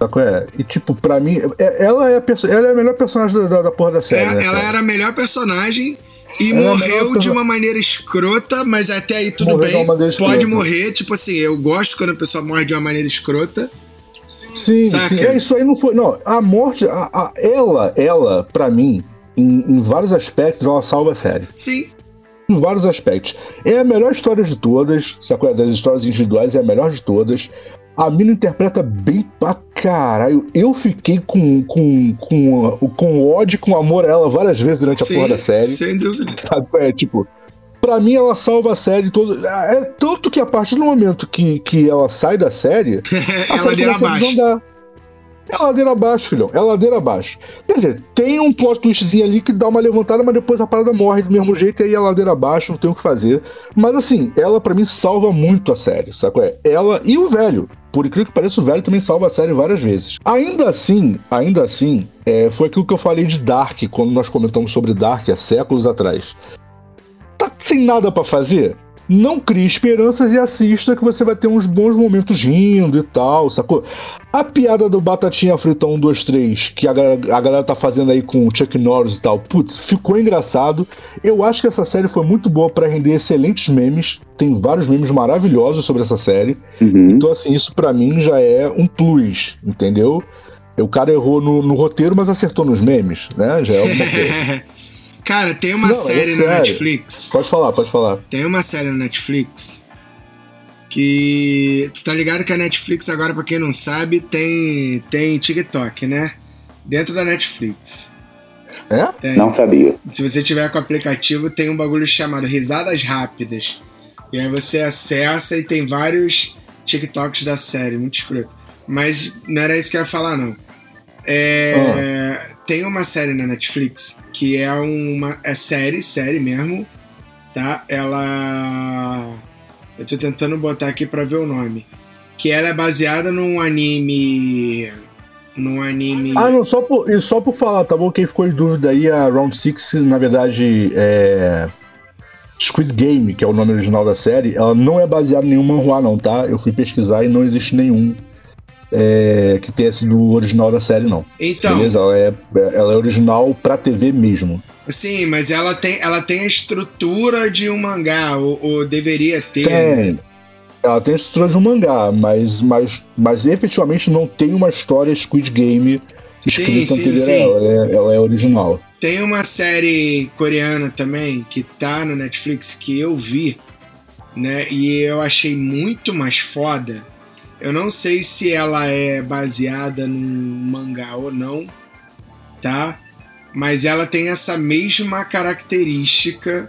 É? E tipo, pra mim, é, ela é a, ela é a melhor personagem da, da porra da série. É, né, ela era a melhor personagem e ela morreu de uma maneira escrota, mas até aí tudo bem. Pode morrer, tipo assim, eu gosto quando a pessoa morre de uma maneira escrota. Sim, Saca? sim. É, isso aí não foi. Não, a morte, a, a ela, ela, pra mim, em, em, vários aspectos, ela salva a série. Sim em vários aspectos. É a melhor história de todas, sacou? Das histórias individuais é a melhor de todas. A mina interpreta bem pra caralho. Eu fiquei com, com, com, com ódio, com amor a ela várias vezes durante a Sim, porra da série. Sem dúvida. É tipo, pra mim ela salva a série todo. É tanto que a partir do momento que, que ela sai da série, a ela série começa a desandar. É ladeira abaixo, filhão. É ladeira abaixo. Quer dizer, tem um plot twistzinho ali que dá uma levantada, mas depois a parada morre do mesmo jeito e aí é ladeira abaixo, não tem o que fazer. Mas assim, ela para mim salva muito a série, sabe? É? Ela e o velho. Por incrível que pareça, o velho também salva a série várias vezes. Ainda assim, ainda assim, é, foi aquilo que eu falei de Dark, quando nós comentamos sobre Dark há séculos atrás. Tá sem nada para fazer? Não crie esperanças e assista que você vai ter uns bons momentos rindo e tal, sacou? A piada do Batatinha Frita 1, 2, 3, que a galera, a galera tá fazendo aí com o Chuck Norris e tal, putz, ficou engraçado. Eu acho que essa série foi muito boa para render excelentes memes. Tem vários memes maravilhosos sobre essa série. Uhum. Então, assim, isso para mim já é um plus, entendeu? O cara errou no, no roteiro, mas acertou nos memes, né? Já é alguma coisa. Cara, tem uma Não, série é na Netflix. Pode falar, pode falar. Tem uma série na Netflix que. Tu tá ligado que a Netflix, agora, pra quem não sabe, tem, tem TikTok, né? Dentro da Netflix. É? Tem. Não sabia. Se você tiver com o aplicativo, tem um bagulho chamado Risadas Rápidas. E aí você acessa e tem vários TikToks da série, muito escroto. Mas não era isso que eu ia falar, não. É, oh. Tem uma série na Netflix que é uma é série, série mesmo, tá? Ela. Eu tô tentando botar aqui pra ver o nome. Que ela é baseada num anime. Num anime. Ah, não, só por, e só por falar, tá bom? Quem ficou em dúvida aí, a Round 6, na verdade, é. Squid Game, que é o nome original da série, ela não é baseada em nenhum manhua, não, tá? Eu fui pesquisar e não existe nenhum é, que tenha sido o original da série, não. Então. Beleza? Ela é, ela é original pra TV mesmo. Sim, mas ela tem, ela tem a estrutura de um mangá, ou, ou deveria ter. né? Tem. Ela tem a estrutura de um mangá, mas, mas, mas efetivamente não tem uma história Squid Game escrita sim, anterior sim. Ela é, ela é original. Tem uma série coreana também que tá no Netflix que eu vi, né? E eu achei muito mais foda. Eu não sei se ela é baseada num mangá ou não, tá? Mas ela tem essa mesma característica,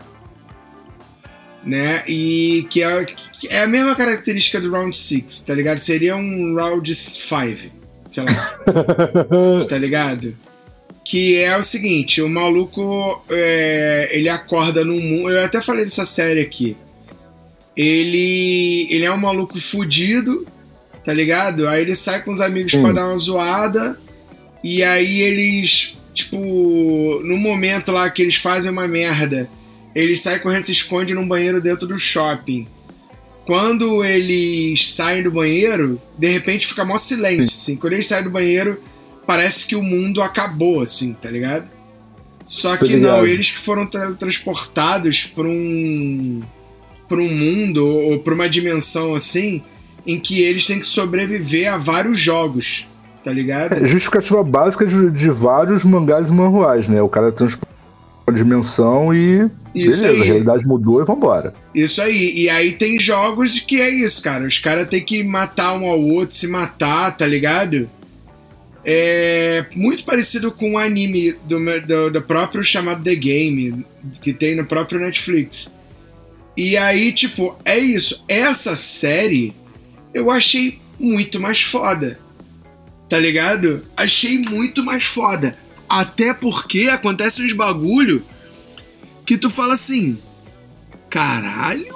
né? E que é, que é a mesma característica do Round 6, tá ligado? Seria um Round 5, sei lá tá ligado? Que é o seguinte, o maluco é, ele acorda num mundo. Eu até falei dessa série aqui. Ele, ele é um maluco fudido, tá ligado? Aí ele sai com os amigos Hum. pra dar uma zoada. E aí eles, tipo, no momento lá que eles fazem uma merda, eles saem correndo e se escondem num banheiro dentro do shopping. Quando eles saem do banheiro, de repente fica mó silêncio, assim. Quando eles saem do banheiro, parece que o mundo acabou, assim, tá ligado? Só que não, eles que foram tra- transportados pra um para um mundo ou pra uma dimensão assim em que eles têm que sobreviver a vários jogos, tá ligado? É justificativa básica de, de vários mangás e né? O cara transporta uma dimensão e. Isso beleza, a aí. realidade mudou e vambora. Isso aí. E aí tem jogos que é isso, cara. Os caras têm que matar um ao outro, se matar, tá ligado? É muito parecido com o anime do, do, do próprio chamado The Game, que tem no próprio Netflix. E aí, tipo, é isso. Essa série eu achei muito mais foda. Tá ligado? Achei muito mais foda. Até porque acontece uns bagulho que tu fala assim: caralho,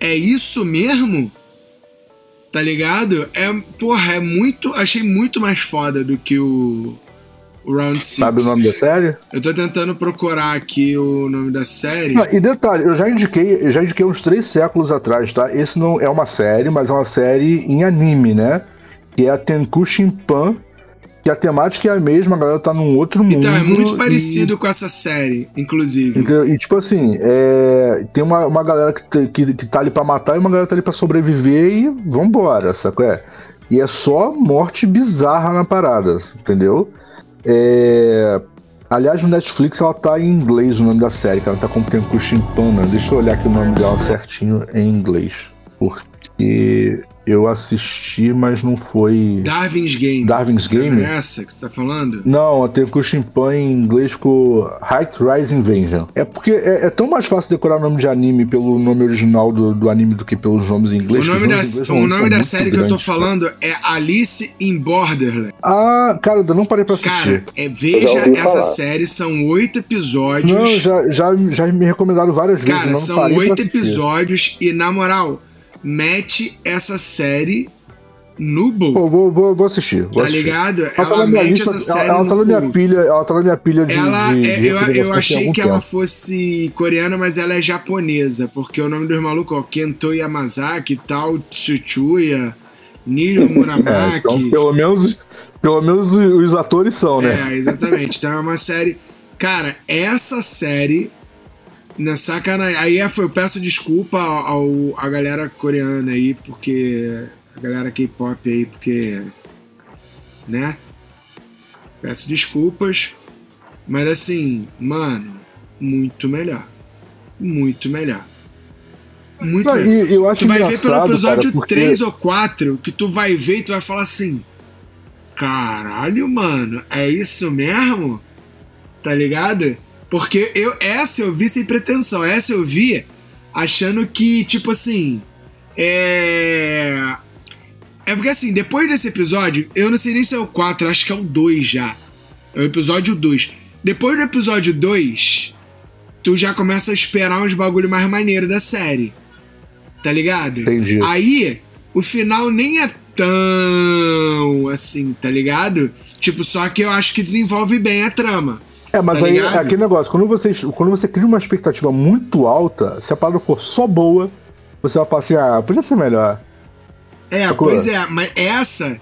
é isso mesmo? Tá ligado? É, porra, é muito. Achei muito mais foda do que o, o Round 6. Sabe o nome da série? Eu tô tentando procurar aqui o nome da série. Ah, e detalhe, eu já indiquei, eu já indiquei uns três séculos atrás, tá? Esse não é uma série, mas é uma série em anime, né? Que é a Tenku Shinpan, que a temática é a mesma, a galera tá num outro mundo. Então, é muito e- parecido com essa série, inclusive. E tipo assim, é, tem uma, uma galera que, que, que tá ali pra matar e uma galera tá ali pra sobreviver e vambora, sacou? É? E é só morte bizarra na parada, entendeu? É, aliás, no Netflix ela tá em inglês o nome da série, ela tá com Tenku Shimpana. Deixa eu olhar aqui o nome dela certinho em inglês. Porque eu assisti, mas não foi. Darwin's Game. Darwin's Game? É essa que você tá falando? Não, a Tenku Shimpan em inglês com Height Rising Vengeance. É porque é, é tão mais fácil decorar nome de anime pelo nome original do, do anime do que pelos nomes em O inglês. que nome da, o nome da série que eu tô grandes, falando é Alice in Borderland. Ah, cara, eu não parei pra assistir. Cara, é, veja essa falar. série, são oito episódios. não, já, já, já me recomendaram várias vezes. Cara, são oito episódios e, na moral, mete essa série no bolso. Pô, vou, vou, vou assistir. Vou Tá assistir. ligado? Ela tá Ela na minha mete lista, essa ela, série ela tá no na minha pilha, ela tá na minha pilha de. Ela, de, é, de eu, eu achei que ela tempo. fosse coreana, mas ela é japonesa, porque o nome dos malucos, ó, Kento Yamazaki, tal, Tsuchuya, Niro É, Muramaki. então, pelo menos, pelo menos os atores são, né? É, exatamente. Então é uma série. Cara, essa série. Na sacanagem. Aí é, foi, eu peço desculpa ao, a galera coreana aí, porque. A galera K-pop aí, porque. Né? Peço desculpas. Mas assim, mano, muito melhor. Muito melhor. Muito Não, melhor. eu acho Tu vai ver pelo episódio cara, porque... 3 ou 4 que tu vai ver e tu vai falar assim: Caralho, mano, é isso mesmo? Tá ligado? Porque eu, essa eu vi sem pretensão. Essa eu vi achando que, tipo assim. É. É porque assim, depois desse episódio, eu não sei nem se é o 4, acho que é o 2 já. É o episódio 2. Depois do episódio 2, tu já começa a esperar uns bagulho mais maneiro da série. Tá ligado? Entendi. Aí, o final nem é tão assim, tá ligado? Tipo, só que eu acho que desenvolve bem a trama. É, mas Tá aí ligado? é aquele negócio, quando você, quando você cria uma expectativa muito alta, se a parada for só boa, você vai falar assim, ah, podia ser melhor. É, Sacou? pois é, mas essa,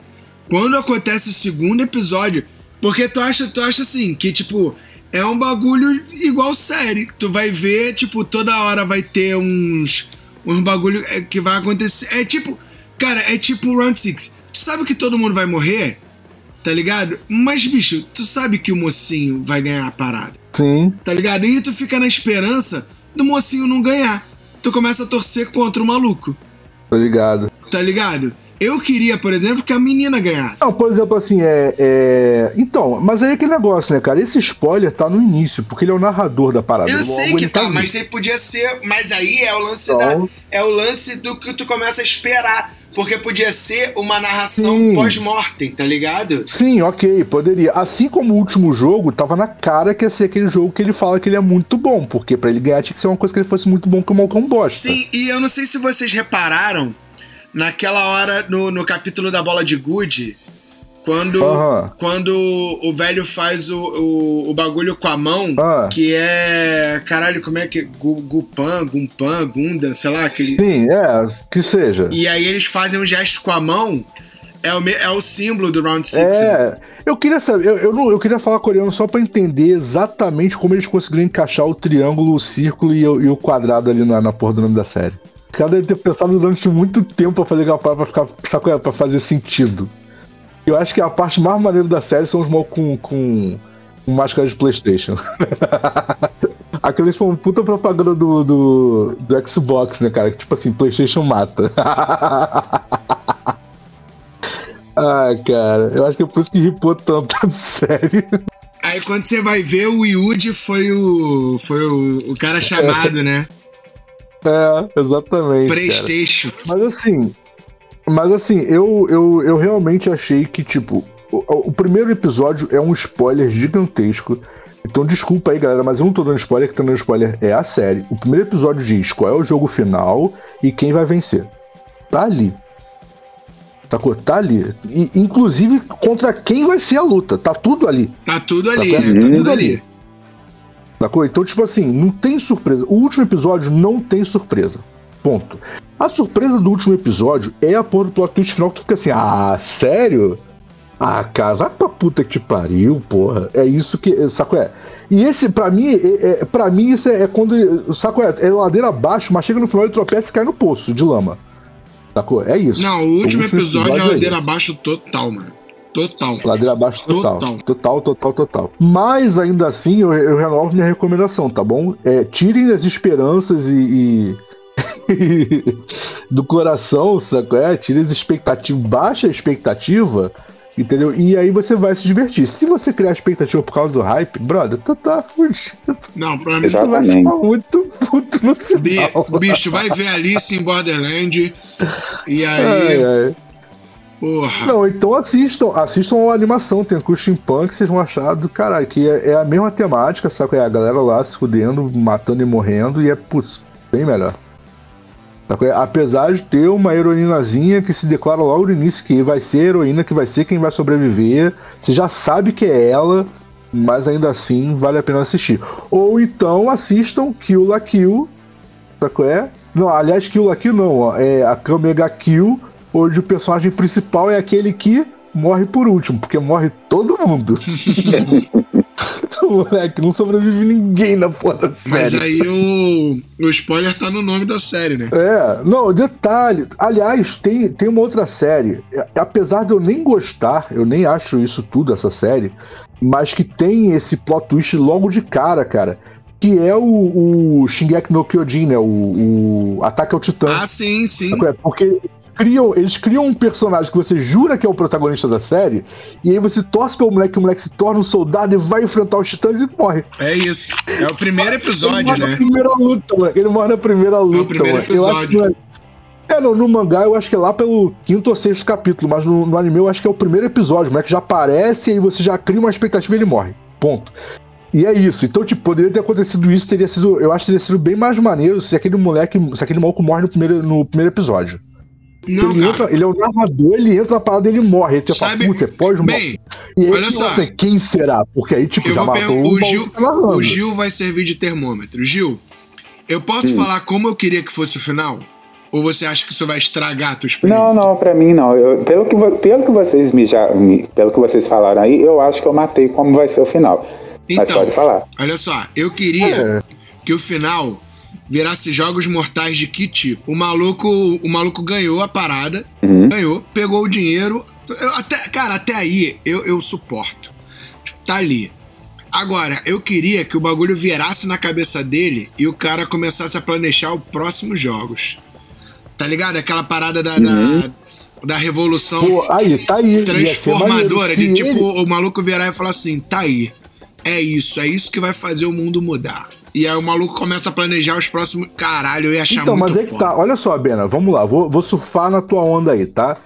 quando acontece o segundo episódio, porque tu acha, tu acha assim, que tipo, é um bagulho igual série. Tu vai ver, tipo, toda hora vai ter uns, uns bagulho é, que vai acontecer. É tipo, cara, é tipo Round Six. Tu sabe que todo mundo vai morrer, tá ligado? Mas, bicho, tu sabe que o mocinho vai ganhar a parada, Sim. tá ligado? E tu fica na esperança do mocinho não ganhar. Tu começa a torcer contra o maluco Tô ligado. tá ligado? Eu queria, por exemplo, que a menina ganhasse. Não, por exemplo, assim, é, é. Então, mas aí é aquele negócio, né, cara? Esse spoiler tá no início, porque ele é o narrador da parada. Eu Logo, sei ele que tá, ali. mas aí podia ser. Mas aí é o lance Então- da. É o lance do que tu começa a esperar. Porque podia ser uma narração pós-mortem, tá ligado? Sim, ok, poderia. Assim como o último jogo, tava na cara que ia ser aquele jogo que ele fala que ele é muito bom, porque pra ele ganhar tinha que ser uma coisa que ele fosse muito bom que o Malcão bosta. Sim, e eu não sei se vocês repararam, naquela hora, no, no capítulo da bola de gude, quando, Aham. quando o velho faz o, o, o bagulho com a mão, Ah. que é. Caralho, como é que. Gu- Gupan, Gumpan, Gunda, sei lá, aquele. Sim, é, que seja. E aí eles fazem um gesto com a mão, é o, é o símbolo do Round Six. né? É, eu queria saber, eu, eu, não- eu queria falar coreano só pra entender exatamente como eles conseguiram encaixar o triângulo, o círculo e, o- e o quadrado ali na, na porra do nome da série. O cara deve ter pensado durante muito tempo pra fazer aquela parada pra ficar, é? pra fazer sentido. Eu acho que a parte mais maneira da série são os mal com, com, com máscara de Playstation. Aqueles foi uma puta propaganda do, do, do Xbox, né, cara? Tipo assim, Playstation mata. Ai, cara, eu acho que é por isso que ripou tanto a série. Aí quando você vai ver, o Yuji foi o. Foi o, o cara chamado, né? É, exatamente. Playstation. Mas assim, mas assim, eu, eu, eu realmente achei que, tipo, o, o primeiro episódio é um spoiler gigantesco. Então desculpa aí, galera, mas eu não tô dando spoiler, que tá dando spoiler é a série. O primeiro episódio diz qual é o jogo final e quem vai vencer. Tá ali. Sacou? Tá ali. E, inclusive, contra quem vai ser a luta. Tá tudo ali. Tá tudo ali, Tá tudo Tá tudo ali. ali. Sacou? Então, tipo assim, não tem surpresa. O último episódio não tem surpresa. Ponto. A surpresa do último episódio é a porra do plot twist final que tu fica assim, ah, sério? Ah, cara, vai pra puta que te pariu, porra. É isso que. Saco é? E esse, pra mim, é, é, pra mim, isso é, é quando. Saco é? É ladeira abaixo, mas chega no final ele tropeça e cai no poço de lama. Sacou? É isso. Não, o último episódio é é ladeira isso. abaixo total, mano. Total. Ladeira abaixo total. Total. Total, total, total. Mas ainda assim, eu, eu renovo minha recomendação, tá bom? É, tirem as esperanças e. e- do coração, saco? É, tirem as expectativas, baixa a expectativa, entendeu? E aí você vai se divertir. Se você criar expectativa por causa do hype, brother, tu tá fugindo. Não, pra mim. Tu vai ficar muito puto no final. bicho, vai ver Alice em Borderland. E aí, Ai, ai. porra. Não, então assistam, assistam a animação, tem Christian Punk, que vocês vão achar do caralho, que é, é a mesma temática, sabe? É a galera lá se fudendo, matando e morrendo, e é, putz, bem melhor. Sabe? Apesar de ter uma heroínazinha que se declara logo no início que vai ser a heroína, que vai ser quem vai sobreviver, você já sabe que é ela, mas ainda assim vale a pena assistir. Ou então assistam Kill la Kill, sabe? É? Não, aliás, Kill la Kill não, ó, é a Kamega Kill, onde o personagem principal é aquele que morre por último, porque morre todo mundo. Moleque, não sobrevive ninguém na porra da Mas série. aí o, o spoiler tá no nome da série, né? É, não, detalhe. Aliás, tem, tem uma outra série. é, Apesar de eu nem gostar, eu nem acho isso tudo, essa série, mas que tem esse plot twist logo de cara, cara. Que é o, o Shingeki no Kyojin, né? O, o Ataque ao Titã. Ah, sim, sim. É, porque criam, eles criam um personagem que você jura que é o protagonista da série, e aí você torce pelo moleque, o moleque se torna um soldado e vai enfrentar os titãs e morre. É isso. É o primeiro Ele episódio, morre na né? primeira luta, moleque. Ele morre na primeira luta, primeiro moleque. Eu acho que episódio. é... é, no, no mangá eu acho que é lá pelo quinto ou sexto capítulo, mas no, no anime eu acho que é o primeiro episódio, o moleque já aparece e aí você já cria uma expectativa e ele morre. Ponto. E é isso. Então, tipo, poderia ter acontecido isso, teria sido. Eu acho que teria sido bem mais maneiro se aquele moleque. Se aquele maluco morre no primeiro, no primeiro episódio. Não, ele, entra, ele é o narrador, ele entra na parada e ele morre. Ele Sabe- putz, é pós Bem, E aí olha só. você, quem será? Porque aí, tipo, Eu já matou o Gil, que tá o Gil vai servir de termômetro. Gil, eu posso Hum. falar como eu queria que fosse o final? Ou você acha que isso vai estragar a tua Não, experiência? não, pra mim não. Eu- pelo, que, pelo que vocês me já, me- pelo que vocês falaram aí, eu acho que eu matei como vai ser o final. Mas Então, pode falar. olha só, eu queria É. que o final virasse jogos mortais de que tipo? O maluco, o maluco ganhou a parada, Uhum. ganhou, pegou o dinheiro. eu até, cara, até aí eu, eu suporto. Tá ali. Agora, eu queria que o bagulho virasse na cabeça dele e o cara começasse a planejar os próximos jogos. Tá ligado? Aquela parada da, da, da revolução Pô, aí, tá aí. transformadora de tipo ele- o maluco virar e falar assim, tá aí. É isso, é isso que vai fazer o mundo mudar. E aí o maluco começa a planejar os próximos. Caralho, eu ia achar Então, muito mas é que foda. tá. Olha só, Bena, vamos lá. Vou, vou surfar na tua onda aí, tá?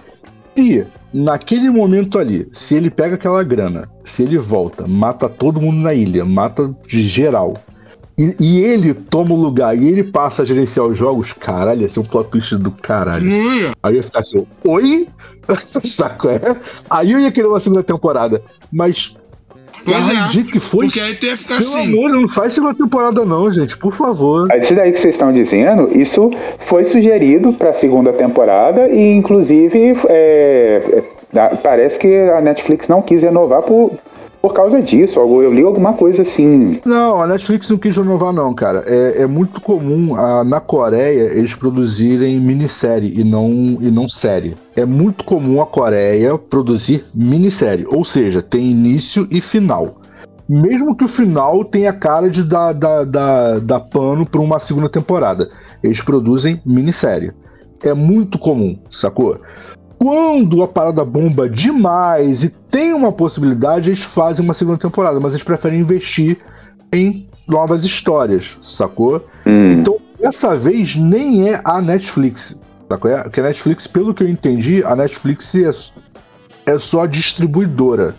E naquele momento ali, se ele pega aquela grana, se ele volta, mata todo mundo na ilha, mata de geral. E, e ele toma o lugar e ele passa a gerenciar os jogos, caralho, ia ser um plot twist do caralho. Ia. Aí eu ia ficar assim, oi? Saco é? Aí eu ia querer uma segunda temporada. Mas, Pois é. jeito que foi, Porque aí tu ia ficar pelo assim. amor, não faz segunda temporada não, gente, por favor. Isso daí que vocês estão dizendo, isso foi sugerido para a segunda temporada e, inclusive, é, é, parece que a Netflix não quis renovar por, por causa disso. Eu li alguma coisa assim. Não, a Netflix não quis renovar, não, cara. É, é muito comum ah, na Coreia eles produzirem minissérie e não, e não série. É muito comum a Coreia produzir minissérie, ou seja, tem início e final. Mesmo que o final tenha cara de dar, dar, dar, dar pano para uma segunda temporada. Eles produzem minissérie. É muito comum, sacou? Quando a parada bomba demais e tem uma possibilidade, eles fazem uma segunda temporada, mas eles preferem investir em novas histórias, sacou? Hum, Então, dessa vez nem é a Netflix, sacou? É que a Netflix, pelo que eu entendi, a Netflix é, é só distribuidora,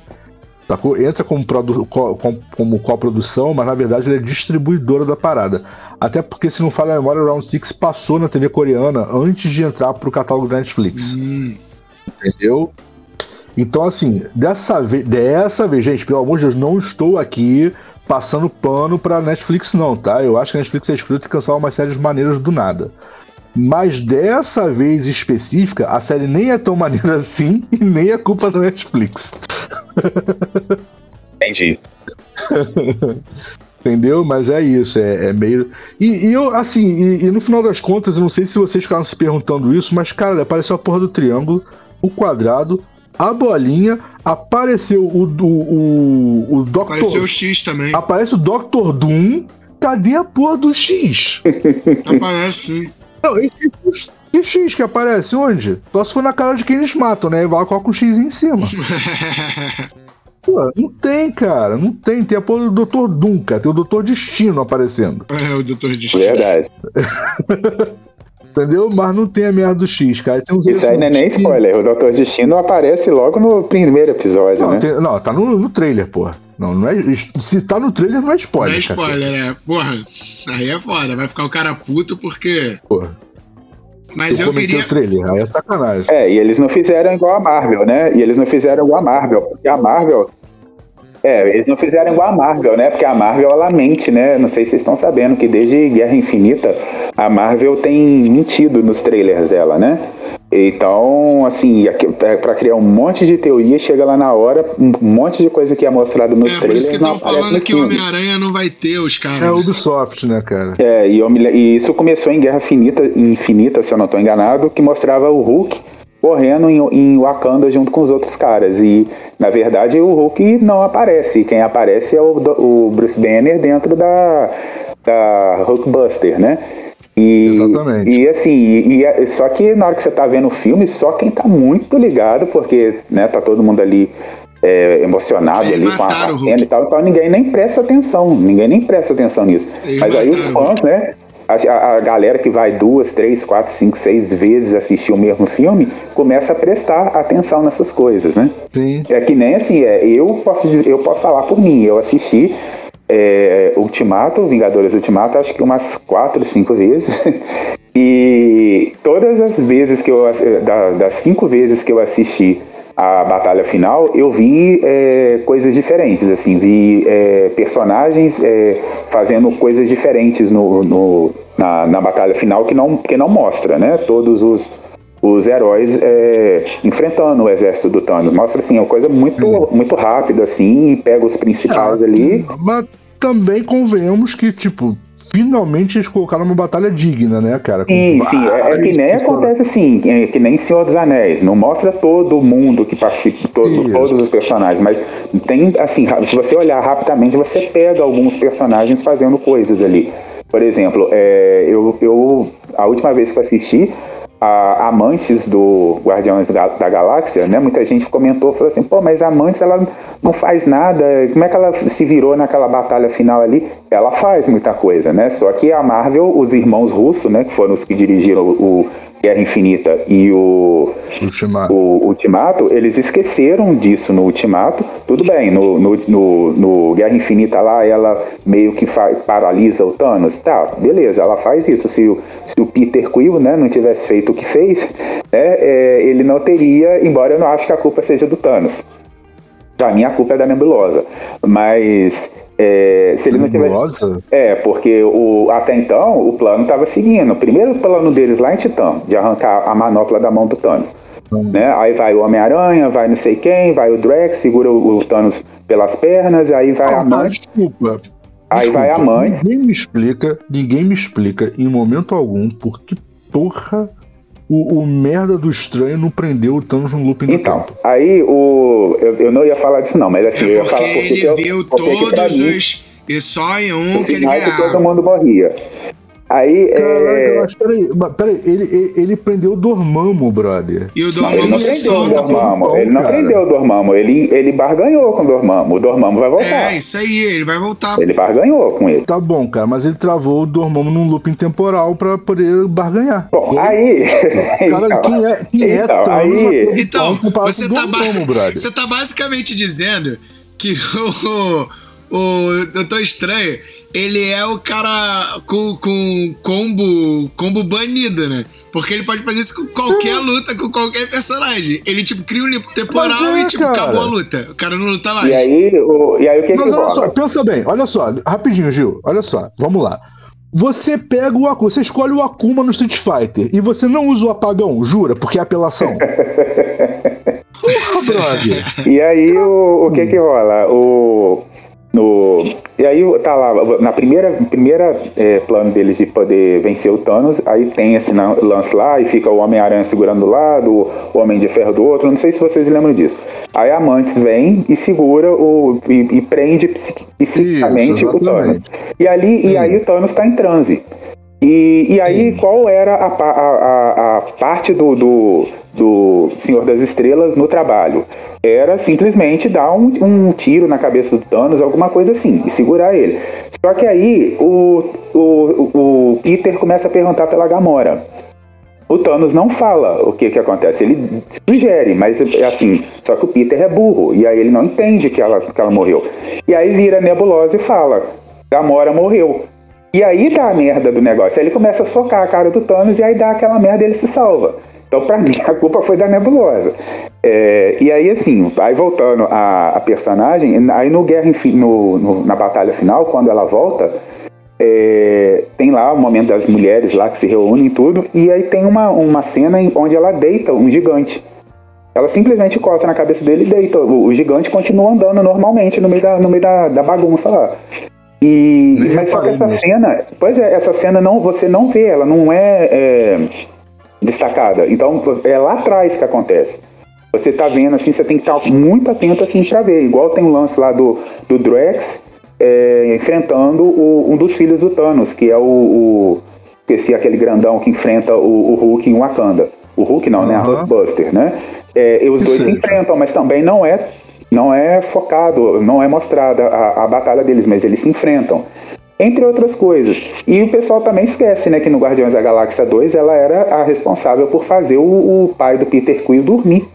sacou? Entra como, produ co- com- como coprodução, mas na verdade ela é distribuidora da parada. Até porque, se não falha a memória, o Round Six passou na TV coreana antes de entrar pro catálogo da Netflix. Hum, Entendeu? Então, assim, dessa vez, dessa vez, gente, pelo amor de Deus, não estou aqui passando pano pra Netflix, não, tá? Eu acho que a Netflix é escrita e cancela umas séries maneiras do nada. Mas dessa vez específica, a série nem é tão maneira assim e nem é culpa da Netflix. entendi. Entendeu? Mas é isso, é, é meio. E, e eu, assim, e, e no final das contas, eu não sei se vocês ficaram se perguntando isso, mas, cara, apareceu a porra do triângulo, o quadrado, a bolinha, apareceu o do. O, o Doctor. Apareceu o X também. Aparece o Doctor Doom. Cadê a porra do X? Aparece sim. Não, esse, que X que aparece? Onde? Só se for na cara de quem eles matam, né? E vai coloca um X em cima. Pô, não tem, cara. Não tem. Tem a porra do Dr. Doom, cara. Tem o Dr. Destino aparecendo. é o Doutor Destino. Verdade. Entendeu? Mas não tem a merda do X, cara. Isso aí não é nem spoiler. O Doutor Destino aparece logo no primeiro episódio, Não, né? tem- não, tá no, no trailer, porra. Não, não é. Se tá no trailer, não é Não spoiler. é cacete. spoiler, é. Porra, aí é foda. Vai ficar o cara puto porque. Porra. Mas eu eu queria. o trailer, aí é sacanagem. É, e eles não fizeram igual a Marvel, né? E eles não fizeram igual a Marvel, porque a Marvel. É, eles não fizeram igual a Marvel, né? Porque a Marvel, ela mente, né? Não sei se vocês estão sabendo que desde Guerra Infinita, a Marvel tem mentido nos trailers dela, né? Então, assim, é, pra criar um monte de teoria, chega lá na hora, um monte de coisa que é mostrado nos É, por trailers isso que não estão falando que. Homem-Aranha não vai ter os caras. É a Ubisoft, né, cara? É, e, eu me le- e isso começou em Guerra Infinita, Infinita, se eu não estou enganado, que mostrava o Hulk correndo em, em Wakanda junto com os outros caras. E, na verdade, o Hulk não aparece. Quem aparece é o, o Bruce Banner dentro da, da Hulkbuster, né? E, Exatamente. E assim, e, e é- só que na hora que você tá vendo o filme, só quem tá muito ligado, porque né, tá todo mundo ali é, emocionado Eles ali com a, a cena e tal, então ninguém nem presta atenção, ninguém nem presta atenção nisso. Eles Mas aí os fãs, né? A, a- galera que vai duas, três, quatro, cinco, seis vezes assistir o mesmo filme começa a prestar atenção nessas coisas, né? Sim. É que nem assim, é, eu posso eu posso falar por mim, eu assisti é, Ultimato, Vingadores Ultimato, acho que umas quatro, cinco vezes. e todas as vezes que eu. Da, das cinco vezes que eu assisti a batalha final, eu vi é, coisas diferentes, assim, vi é, personagens é, fazendo coisas diferentes no, no na, na, batalha final que não, que não mostra, né? Todos os, os heróis é, enfrentando o exército do Thanos. Mostra, assim, é uma coisa muito, hum. muito rápida, assim, pega os principais é, ali. Mas também convenhamos que, tipo, finalmente eles colocaram uma batalha digna, né, cara? Com sim, sim. É, é, que nem acontece assim, é que nem Senhor dos Anéis. Não mostra todo mundo que participa, todo, todos os personagens, mas tem, assim, se você olhar rapidamente, você pega alguns personagens fazendo coisas ali. Por exemplo, é, eu, eu a última vez que eu assisti, a, amantes do Guardiões da, Galáxia, né? Muita gente comentou, falou assim, pô, mas Amantes ela não faz nada, como é que ela se virou naquela batalha final ali? Ela faz muita coisa, né? Só que a Marvel, os irmãos russos, né, que foram os que dirigiram o, Guerra Infinita e o Ultimato. o Ultimato, eles esqueceram disso no Ultimato. Tudo bem, no, no, no, no Guerra Infinita lá, ela meio que paralisa o Thanos. Tá, beleza, ela faz isso. Se o, se o Peter Quill né, não tivesse feito o que fez, né, é, ele não teria, embora eu não acho que a culpa seja do Thanos. Pra mim, a culpa é da Nebulosa. Mas é, se ele não tivesse. É, porque o, até então o plano estava seguindo. O primeiro plano deles lá em Titã, de arrancar a manopla da mão do Thanos. Hum. Né? Aí vai o Homem-Aranha, vai não sei quem, vai o Drax, segura o, o Thanos pelas pernas, aí vai ah, a mãe. Desculpa. Aí desculpa, vai a mãe. Ninguém me explica, ninguém me explica em momento algum por que porra o, o, merda do estranho não prendeu o Thanos no looping então, tempo. aí o. Eu, eu, não ia falar disso, não, mas assim, é eu ia falar porque. Ele eu, viu todos os. E só em um que ele ganhava. Que todo mundo morria. Aí. Caraca, é... mas peraí, peraí ele, ele, ele, prendeu o Dormammu, brother. E o Dormammu não, ele não prendeu o Dormammu. Ele não cara. prendeu o Dormammu. Ele, ele barganhou com o Dormammu. O Dormammu vai voltar. É, isso aí, ele vai voltar. Ele barganhou com ele. Tá bom, cara, mas ele travou o Dormammu num looping temporal pra poder barganhar. Bom, aí. Cara, então, quem é, quem é então, é aí... Então, você tá, Dormammu, você tá basicamente dizendo que o o Doutor Estranho, ele é o cara com, com combo, combo banido, né? Porque ele pode fazer isso com qualquer luta, com qualquer personagem. Ele, tipo, cria um limpo temporal é, e, tipo, cara. acabou a luta. O cara não luta mais. E aí, o, e aí o que Mas que olha rola? só, pensa bem, olha só, rapidinho, Gil, olha só, vamos lá. Você pega o Akuma, você escolhe o Akuma no Street Fighter e você não usa o apagão, jura? Porque é apelação. Porra, brother. E aí, o, o que que rola? O, no, e aí tá lá, na primeira, primeira é, plano deles de poder vencer o Thanos, aí tem esse lance lá e fica o Homem-Aranha segurando do lado, o Homem de Ferro do outro, não sei se vocês lembram disso. Aí a Mantis vem e segura o. e, e prende psiquicamente o Thanos. E ali, e aí o Thanos tá em transe. E, e aí, qual era a, a, a, a parte do, do, do Senhor das Estrelas no trabalho? Era simplesmente dar um, um, tiro na cabeça do Thanos, alguma coisa assim, e segurar ele. Só que aí o, o, o Peter começa a perguntar pela Gamora. O Thanos não fala o que que acontece, ele sugere, mas é assim, só que o Peter é burro, e aí ele não entende que ela, que ela morreu. E aí vira nebulosa e fala: Gamora morreu. E aí dá a merda do negócio. Aí ele começa a socar a cara do Thanos e aí dá aquela merda e ele se salva. Então, pra mim, a culpa foi da nebulosa. É, e aí, assim, aí voltando a, a personagem, aí no Guerra no, no, na batalha final, quando ela volta, é, tem lá o momento das mulheres lá que se reúnem e tudo, e aí tem uma, uma cena onde ela deita um gigante. Ela simplesmente costa na cabeça dele e deita. O, o gigante continua andando normalmente no meio da, no meio da, da bagunça lá. E, mas só que essa cena, pois é, essa cena não, você não vê, ela não é, é destacada. Então é lá atrás que acontece. Você tá vendo assim, você tem que estar muito atento assim para ver. Igual tem um lance lá do, do Drax é, enfrentando o, um dos filhos do Thanos, que é o, o esqueci aquele grandão que enfrenta o, o Hulk em Wakanda. O Hulk não, uhum. né? A Hulkbuster, né? É, e os dois se enfrentam, mas também não é não é focado, não é mostrada a, a batalha deles, mas eles se enfrentam. Entre outras coisas. E o pessoal também esquece, né, que no Guardiões da Galáxia 2 ela era a responsável por fazer o, o pai do Peter Quill dormir.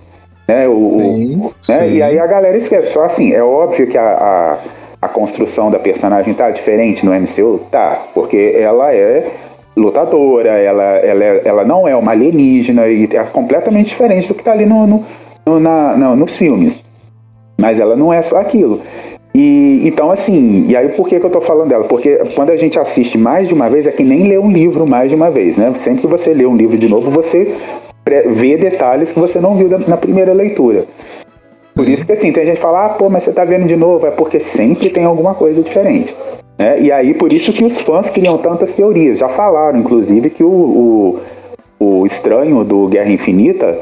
Né, o, sim, o, né, sim. E aí a galera esquece. Só assim, é óbvio que a, a, a construção da personagem tá diferente no MCU? Tá, porque ela é lutadora, ela, ela, é, ela não é uma alienígena e é completamente diferente do que tá ali no, no, no, na, no, nos filmes. Mas ela não é só aquilo. E então, assim, e aí por que, que eu tô falando dela? Porque quando a gente assiste mais de uma vez, é que nem ler um livro mais de uma vez, né? Sempre que você lê um livro de novo, você vê detalhes que você não viu na primeira leitura. Por isso que assim, tem gente que fala, ah, pô, mas você tá vendo de novo, é porque sempre tem alguma coisa diferente. Né? E aí, por isso que os fãs criam tantas teorias. Já falaram, inclusive, que o, o, o estranho do Guerra Infinita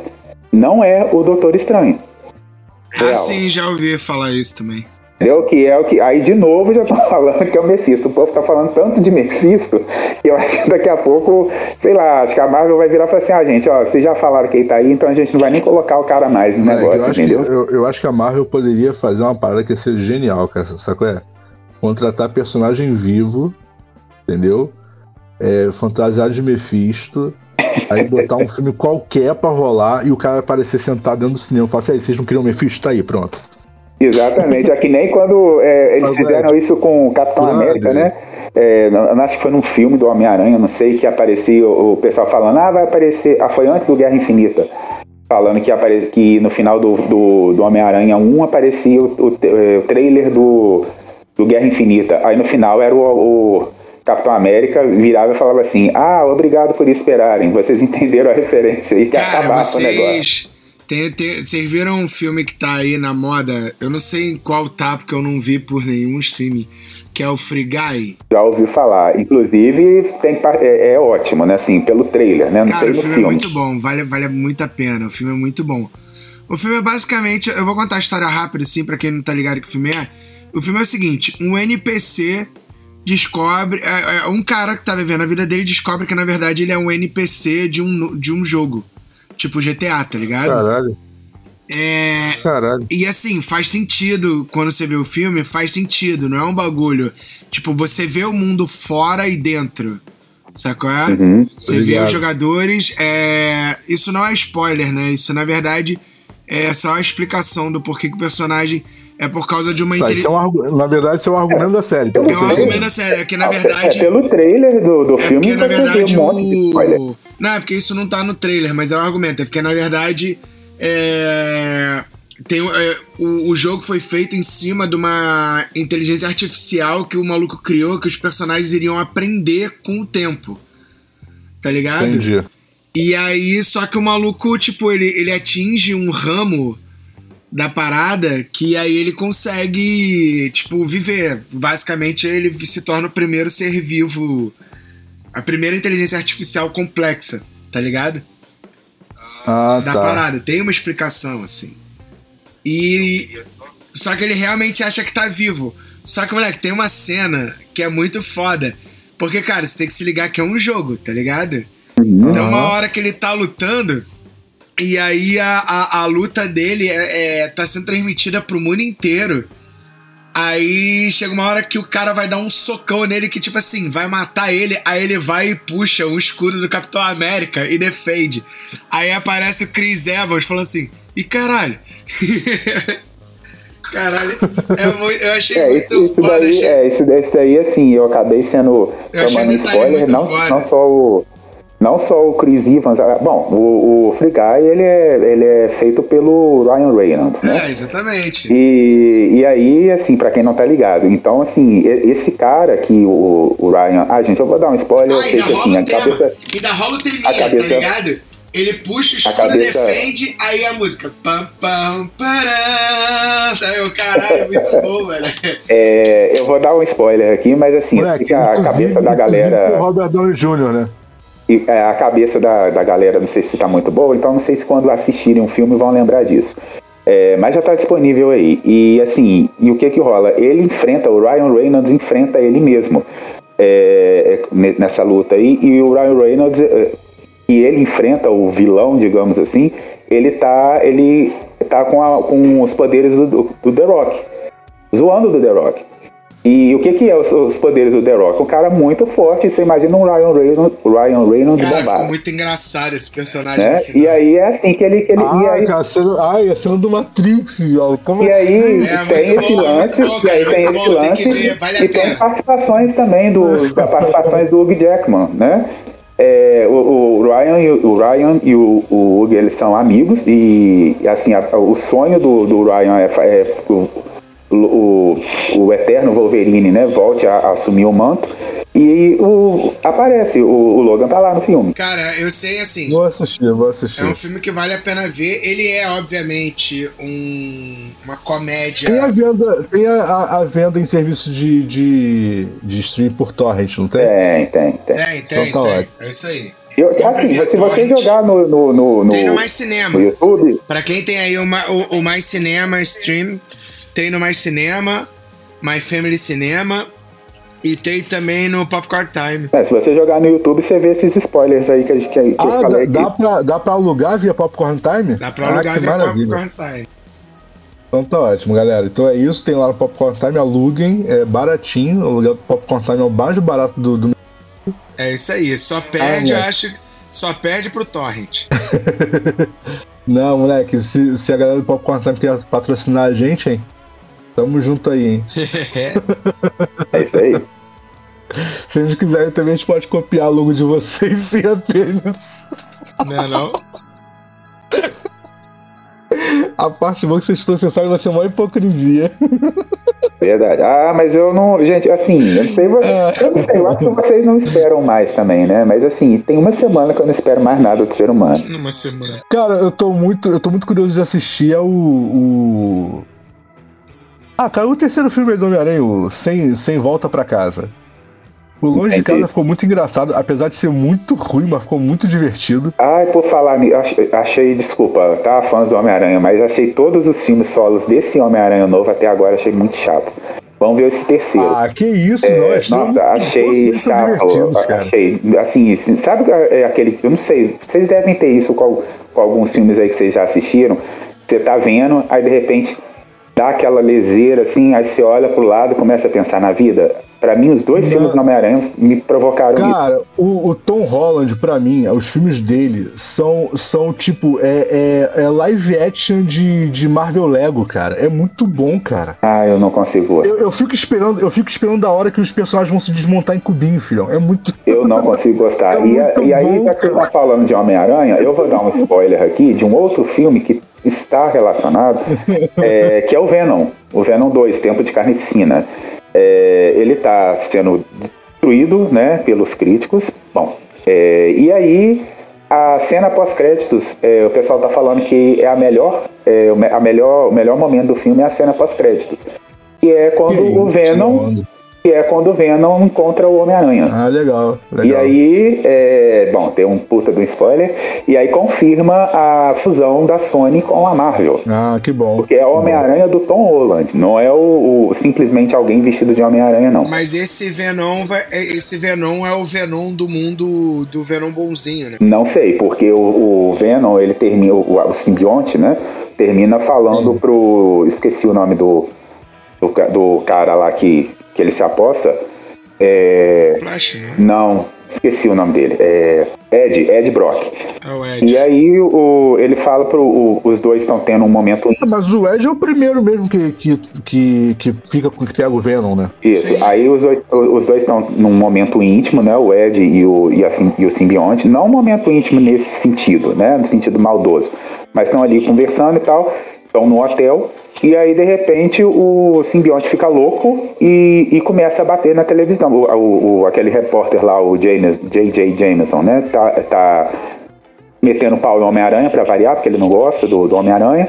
não é o Doutor Estranho. Ah, sim, já ouvi falar isso também. Entendeu? Que é o que. Aí de novo já tô falando que é o Mephisto. O povo tá falando tanto de Mephisto que eu acho que daqui a pouco, sei lá, acho que a Marvel vai virar e falar assim: ah, gente, ó, vocês já falaram que ele tá aí, então a gente não vai nem colocar o cara mais no negócio, eu entendeu? Que, eu, eu, acho que a Marvel poderia fazer uma parada que ia ser genial, cara. Sabe qual é? Contratar personagem vivo, entendeu? É, fantasiado de Mephisto. Aí botar um filme qualquer pra rolar e o cara aparecer sentado dentro do cinema. Falar assim, vocês não queriam Mephisto? Tá aí, pronto. Exatamente, é que nem quando é, eles fizeram isso com o Capitão América, né? É, acho que foi num filme do Homem-Aranha, não sei, que aparecia o, o, pessoal falando, ah, vai aparecer. Ah, foi antes do Guerra Infinita. Falando que, apare, que no final do, do, do Homem-Aranha 1 aparecia o, o, é, o, trailer do, do Guerra Infinita. Aí no final era o, o Capitão América virava e falava assim: Ah, obrigado por esperarem. Vocês entenderam a referência e que Cara, acabava vocês... o negócio. Tem, tem, vocês viram um filme que tá aí na moda? Eu não sei em qual tá, porque eu não vi por nenhum streaming. Que é o Free Guy. Já ouvi falar. Inclusive, tem, é, é ótimo, né? Assim, pelo trailer, né? Não Cara, sei o filme, filme é muito bom. Vale, vale muito a pena. O filme é muito bom. O filme é basicamente... Eu vou contar a história rápida, assim, pra quem não tá ligado que o filme é. O filme é o seguinte. Um NPC descobre... É, é, um cara que tá vivendo a vida dele descobre que, na verdade, ele é um NPC de um, de um jogo. Tipo GTA, tá ligado? Caralho. É. Caralho. E assim, faz sentido quando você vê o filme, faz sentido, não é um bagulho. Tipo, você vê o mundo fora e dentro. Sacou? É? Uhum, você vê os jogadores. É... Isso não é spoiler, né? Isso na verdade é só a explicação do porquê que o personagem é por causa de uma tá, inteligência. É um, na verdade, isso é um argumento da série. É um argumento da série, é que na verdade. É pelo trailer do, do é filme porque, na verdade, um monte de spoiler. O... Não, é porque isso não tá no trailer, mas é o um argumento. É porque, na verdade, é... Tem, é, o, o, jogo foi feito em cima de uma inteligência artificial que o maluco criou, que os personagens iriam aprender com o tempo. Tá ligado? Entendi. E aí, só que o maluco, tipo, ele, ele atinge um ramo da parada que aí ele consegue, tipo, viver. Basicamente, ele se torna o primeiro ser vivo a primeira inteligência artificial complexa, tá ligado? Ah, da tá. parada. Tem uma explicação, assim. E. Só que ele realmente acha que tá vivo. Só que, moleque, tem uma cena que é muito foda. Porque, cara, você tem que se ligar que é um jogo, tá ligado? Uhum. Então, uma hora que ele tá lutando, e aí a, a, a luta dele é, é, tá sendo transmitida pro mundo inteiro. Aí chega uma hora que o cara vai dar um socão nele que, tipo assim, vai matar ele. Aí ele vai e puxa o escudo do Capitão América e defende. Aí aparece o Chris Evans falando assim: e caralho? caralho, é muito, eu achei é, muito isso, isso foda, daí, achei... É, isso, isso daí, assim, eu acabei sendo Eu tomando spoiler, não, foda. não só o. Não só o Chris Evans, ah, bom, o, o Free Guy, ele é, ele é feito pelo Ryan Reynolds, né? É, exatamente. E, e aí, assim, pra quem não tá ligado, então, assim, esse cara que o, o Ryan. Ah, gente, eu vou dar um spoiler, eu Ah, sei ainda que assim, rola a o tema. cabeça. Ainda rola o teminha, a cabeça- tá ligado? Ele puxa o escudo, cabeça- defende, aí a música. Pam, pam, pará. Tá, eu, caralho, muito bom, velho. É, eu vou dar um spoiler aqui, mas assim, Moleque, fica a cabeça da galera. o Robert Downey Jr., né? E, é, a cabeça da, da galera, não sei se tá muito boa, então não sei se quando assistirem um filme vão lembrar disso. É, mas já tá disponível aí. E assim, e o que que rola? Ele enfrenta, o Ryan Reynolds enfrenta ele mesmo é, é, ne- nessa luta aí, e o Ryan Reynolds, é, e ele enfrenta o vilão, digamos assim, ele tá, ele tá com, a- com os poderes do- do The Rock, zoando do The Rock. E o que, que é os, os, poderes do The Rock? Um cara muito forte, você imagina um Ryan Reynolds, Ryan Reynolds cara, bombado. Ficou muito engraçado esse personagem. Né? E aí é assim que ele. Que ele ah, e aí, cara, cena, ai, a cena do Matrix, ó. Como e aí é, tem esse bom, lance, bom, e aí tem esse bom, lance. Tem vale e tem participações também do. participações do Hugh Jackman, né? É, o, o, Ryan, e o, o Ryan e o, o Hugh, eles são amigos e assim a, o sonho do, do Ryan é, é o, o, eterno Wolverine, né, volte a, a assumir o manto. E o, aparece, o, o, Logan tá lá no filme. Cara, eu sei assim. Vou assistir, vou assistir. É um filme que vale a pena ver. Ele é, obviamente, um, uma comédia. Tem a venda, tem a, a, a venda em serviço de, de, de stream por torrent, não tem? Tem, tem, tem. Tem, tem, então, tá tem. É isso aí. Eu, assim, se você jogar no, no, no, no, Tem no Mais Cinema. No YouTube. Pra quem tem aí uma, o, o Mais Cinema Stream, tem no Mais Cinema, My Family Cinema e tem também no Popcorn Time. É, se você jogar no YouTube, você vê esses spoilers aí que, a gente, que, ah, eu falei. Dá, dá, pra, dá pra alugar via Popcorn Time? Dá pra alugar ah, via maravilha. Popcorn Time. Então tá ótimo, galera. Então é isso, tem lá no Popcorn Time, aluguem, é baratinho. O aluguel do Popcorn Time é o mais barato do, do... É isso aí, só perde, ah, acho, só perde pro Torrent. Não, moleque, se, se a galera do Popcorn Time quer patrocinar a gente, hein? Tamo junto aí, hein? é isso aí. Se eles quiserem também, a gente pode copiar logo de vocês sem apenas. Não é não? A parte boa que vocês processarem vai ser uma hipocrisia. Verdade. Ah, mas eu não. Gente, assim, eu não sei. Eu não sei, eu acho que vocês não esperam mais também, né? Mas assim, tem uma semana que eu não espero mais nada do ser humano. Uma semana. Cara, eu tô muito, eu tô muito curioso de assistir ao. O, ah, cara, o terceiro filme do Homem-Aranha, sem, sem Volta para Casa. O Longe Entendi. de Casa ficou muito engraçado, apesar de ser muito ruim, mas ficou muito divertido. Ai, por falar, achei, desculpa, tá, fãs do Homem-Aranha, mas achei todos os filmes solos desse Homem-Aranha novo até agora, achei muito chatos. Vamos ver esse terceiro. Ah, que isso, é, não, achei, nossa, achei chato. Achei, assim, sabe é aquele, eu não sei, vocês devem ter isso com, com alguns filmes aí que vocês já assistiram, você tá vendo, aí de repente dá aquela leseira assim, aí você olha pro lado e começa a pensar na vida. Para mim, os dois Não. filmes do Homem-Aranha me provocaram Cara, o, o, Tom Holland, para mim, os filmes dele são, são tipo, é, é, é, live action de, de Marvel Lego, cara. É muito bom, cara. Ah, eu não consigo gostar. Eu, eu, fico esperando, eu fico esperando da hora que os personagens vão se desmontar em cubinho, filhão. É muito. Eu não consigo gostar. É e, e, aí, já que você tá falando de Homem-Aranha, eu vou dar um spoiler aqui de um outro filme que está relacionado, é, que é o Venom. O Venom 2, Tempo de Carnificina. É, ele está sendo destruído né, pelos críticos. Bom, é, e aí a cena pós-créditos, é, o pessoal está falando que é a melhor, é, a melhor, o melhor momento do filme é a cena pós-créditos. E é quando que o Venom que é quando o Venom encontra o Homem-Aranha. Ah, legal, legal. E aí, é, bom, tem um puta do spoiler, e aí confirma a fusão da Sony com a Marvel. Ah, que bom. Porque é o Homem-Aranha do Tom Holland, não é o, o simplesmente alguém vestido de Homem-Aranha, não. Mas esse Venom, vai, é, esse Venom é o Venom do mundo do Venom bonzinho, né? Não sei, porque o, o Venom, ele termina, o, o simbionte, né, termina falando Sim. pro, esqueci o nome do, do, do cara lá que que ele se aposta. É... Flash, né? Não, esqueci o nome dele. É Ed, Ed Brock. É o Ed. E aí o, ele fala pro. O, os dois estão tendo um momento. Mas o Ed é o primeiro mesmo que, que, que, que fica com que pega o Venom, né? Isso. Sim. Aí os dois os dois estão num momento íntimo, né? O Ed e o, e, assim, e o simbionte. Não um momento íntimo nesse sentido, né? No sentido maldoso. Mas estão ali conversando e tal. Estão no hotel. E aí, de repente, o simbionte fica louco e, e começa a bater na televisão. O, o, o aquele repórter lá, o J.J. Jameson, né? Tá, tá metendo pau no Homem-Aranha para variar, porque ele não gosta do, do Homem-Aranha.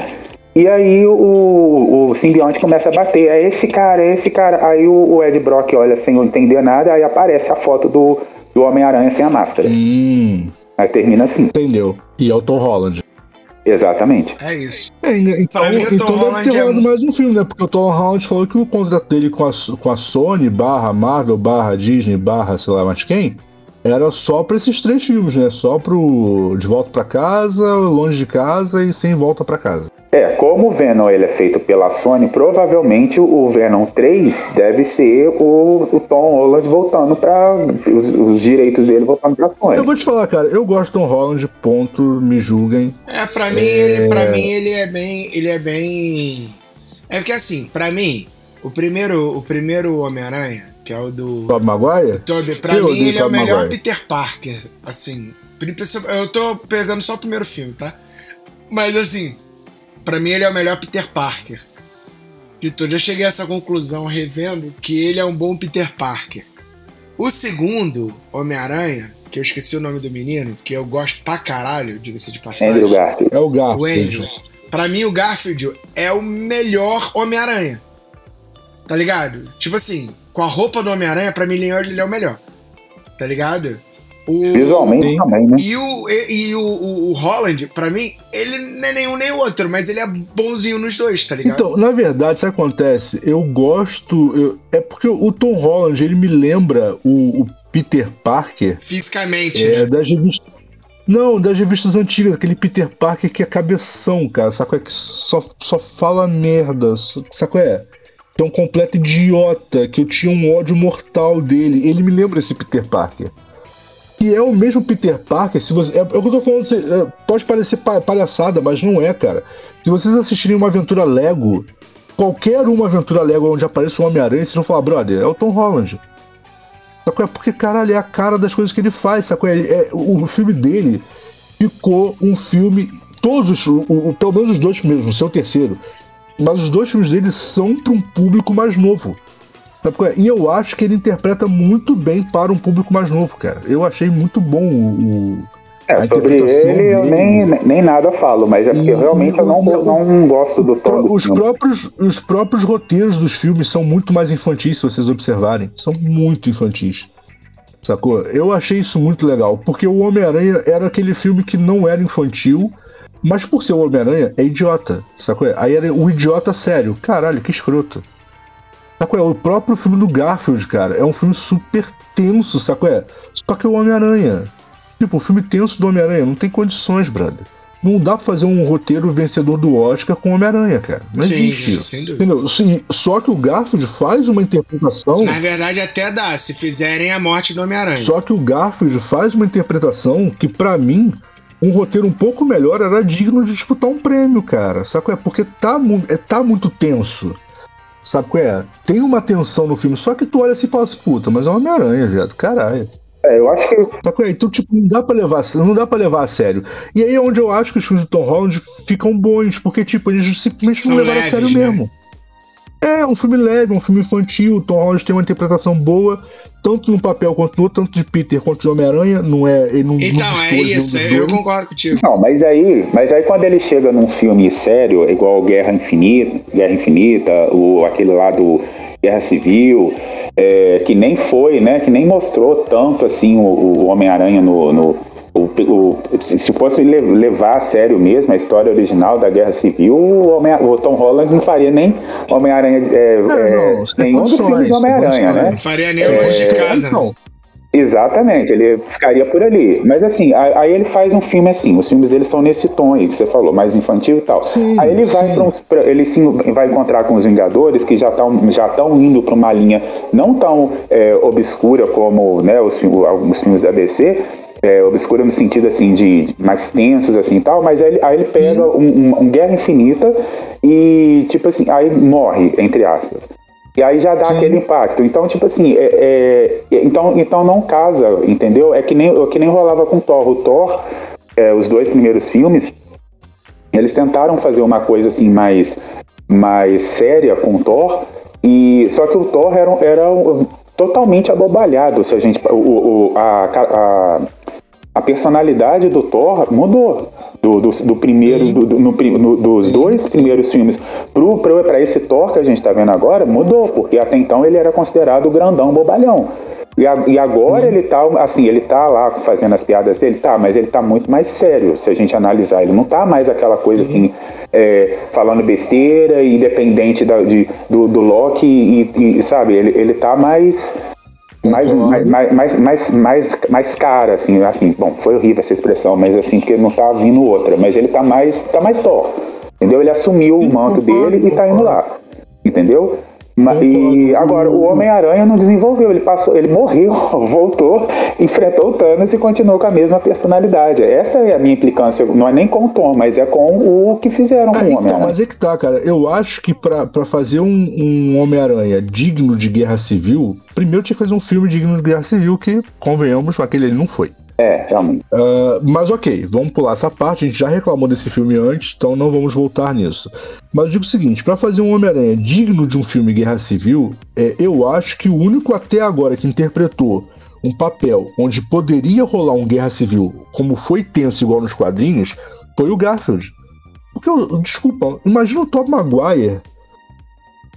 E aí o, o simbionte começa a bater. É esse cara, é esse cara. Aí o, o Ed Brock olha sem entender nada, aí aparece a foto do, do Homem-Aranha sem a máscara. Hum. Aí termina assim. Entendeu. E é o Tom Holland. Exatamente. É isso. É, então, mim, então deve ter rolado é... mais um filme, né? Porque o Tom Holland falou que o contrato dele com a, com a Sony, barra Marvel, barra Disney, barra sei lá mais quem, era só pra esses três filmes, né? Só pro De Volta para Casa, Longe de Casa e Sem Volta para Casa. É, como o Venom ele é feito pela Sony, provavelmente o Venom 3 deve ser o, o Tom Holland voltando para os, os, direitos dele voltando para Sony. Eu vou te falar, cara, eu gosto do Tom Holland, ponto, me julguem. É, para mim é... ele, para mim ele é bem, ele é bem É porque assim, para mim, o primeiro, o primeiro Homem-Aranha, que é o do Tobey Maguire? Tobey, para mim ele é o melhor Maguire. Peter Parker, assim. Eu tô pegando só o primeiro filme, tá? Mas assim, para mim ele é o melhor Peter Parker de todos. Eu cheguei a essa conclusão revendo que ele é um bom Peter Parker. O segundo, Homem-Aranha, que eu esqueci o nome do menino, que eu gosto pra caralho, diga-se de passagem. Andrew Garfield. É o Garfield. O Andrew. Pra mim, o Garfield é o melhor Homem-Aranha. Tá ligado? Tipo assim, com a roupa do Homem-Aranha, pra mim ele é o melhor. Tá ligado? O, Visualmente também, né? E o, e, e o, o, o, Holland, pra mim, ele não é nenhum nem outro, mas ele é bonzinho nos dois, tá ligado? Então, na verdade, isso acontece? Eu gosto. Eu, é porque o Tom Holland, ele me lembra o, o Peter Parker. Fisicamente. É, né? das revistas. Não, das revistas antigas, aquele Peter Parker que é cabeção, cara. Sabe é que só, só fala merda. Sabe qual é? Que é um completo idiota, que eu tinha um ódio mortal dele. Ele me lembra esse Peter Parker que é o mesmo Peter Parker. Se você, é, é eu tô falando, você, é, pode parecer palhaçada, mas não é, cara. Se vocês assistirem uma aventura Lego, qualquer uma aventura Lego onde apareça o Homem-Aranha, vocês vão falar, brother, é o Tom Holland. Sacou? É porque, caralho, é a cara das coisas que ele faz, sacou? É, é, o filme dele ficou um filme. Todos os. O, o, pelo menos os dois primeiros, não sei o terceiro. Mas os dois filmes dele são para um público mais novo. É? E eu acho que ele interpreta muito bem para um público mais novo, cara. Eu achei muito bom o. É, sobre ele eu nem, nem nada falo, mas é porque e, realmente eu não, não gosto do tom. Os, próprios, os próprios roteiros dos filmes são muito mais infantis, se vocês observarem. São muito infantis. Sacou? Eu achei isso muito legal, porque o Homem-Aranha era aquele filme que não era infantil, mas por ser o Homem-Aranha é idiota, sacou? Aí era o idiota sério. Caralho, que escroto. Saco é? O próprio filme do Garfield, cara, é um filme super tenso, saco é? Só que é o Homem-Aranha. Tipo, o filme tenso do Homem-Aranha não tem condições, brother. Não dá pra fazer um roteiro vencedor do Oscar com Homem-Aranha, cara. Não Sim, existe. Sem dúvida. Entendeu? Sim, só que o Garfield faz uma interpretação. Na verdade, até dá, se fizerem a morte do Homem-Aranha. Só que o Garfield faz uma interpretação que, para mim, um roteiro um pouco melhor era digno de disputar um prêmio, cara. Saco é? Porque tá, é, tá muito tenso. Sabe qual é? Tem uma tensão no filme, só que tu olha assim e fala assim, puta, mas é uma Homem-Aranha, viado. Caralho. É, eu acho que. Sabe qual é? Então, tipo, não dá pra levar, não dá pra levar a sério. E aí é onde eu acho que os filmes de Tom Holland ficam bons, porque, tipo, eles simplesmente não levaram a sério né? mesmo. É, um filme leve, um filme infantil. O Tom Holland tem uma interpretação boa, tanto no papel quanto no outro, tanto de Peter quanto de Homem-Aranha. Não é. Ele não, então, não é isso, é, eu concordo contigo. Não, mas aí, mas aí quando ele chega num filme sério, igual Guerra Infinita, Guerra Infinita, o, aquele lá do Guerra Civil, é, que nem foi, né? Que nem mostrou tanto assim o, o Homem-Aranha no, no o, o, se fosse levar a sério mesmo a história original da Guerra Civil, o, Homem, o Tom Holland não faria nem Homem-Aranha. É, não, é, não, nenhum dos filmes de Homem-Aranha, né? Não faria nem longe de é, casa. Não. Exatamente, ele ficaria por ali. Mas assim, aí ele faz um filme assim, os filmes dele são nesse tom aí que você falou, mais infantil e tal. Sim, aí ele vai pra, pra, ele sim vai encontrar com os Vingadores que já estão já estão indo para uma linha não tão é, obscura como né, os, alguns filmes da DC, é, obscura no sentido assim de mais tensos assim tal, mas aí, aí ele pega um, um, um, Guerra Infinita e tipo assim, aí morre, entre aspas. E aí já dá Sim. aquele impacto. Então, tipo assim, é, é, então, então não casa, entendeu? É que nem, é que nem rolava com Thor. O Thor, é, os dois primeiros filmes, eles tentaram fazer uma coisa assim mais, mais séria com o Thor, e só que o Thor era, era totalmente abobalhado. Se a gente, o, o a, a a personalidade do Thor mudou. Do, do, do primeiro, do, no, no, dos dois primeiros filmes para esse Thor que a gente está vendo agora, mudou, porque até então ele era considerado o grandão bobalhão. E, a, e agora ele tá, assim, ele tá lá fazendo as piadas dele, tá, mas ele tá muito mais sério, se a gente analisar. Ele não tá mais aquela coisa assim, é, falando besteira e dependente da, de, do, do Loki e, e, sabe, ele, ele tá mais mais, mais, mais, mais, mais, mais cara, assim, assim, bom, foi horrível essa expressão, mas assim, que não tá vindo outra, mas ele tá mais, tá mais Thor. Entendeu? Ele assumiu o manto dele e tá indo lá. Entendeu? E agora, o Homem-Aranha não desenvolveu, ele passou, ele morreu, voltou, enfrentou o Thanos e continuou com a mesma personalidade. Essa é a minha implicância, não é nem com o Tom, mas é com o que fizeram com o então, Homem-Aranha. Mas é que tá, cara. Eu acho que pra, pra fazer um, um Homem-Aranha digno de guerra civil, primeiro tinha que fazer um filme digno de guerra civil, que, convenhamos, aquele ele não foi. É, realmente. Uh, mas ok, vamos pular essa parte. A gente já reclamou desse filme antes, então não vamos voltar nisso. Mas eu digo o seguinte: para fazer um Homem-Aranha digno de um filme Guerra Civil, é, eu acho que o único até agora que interpretou um papel onde poderia rolar um Guerra Civil, como foi tenso igual nos quadrinhos, foi o Garfield. Porque, desculpa, imagina o Tom Maguire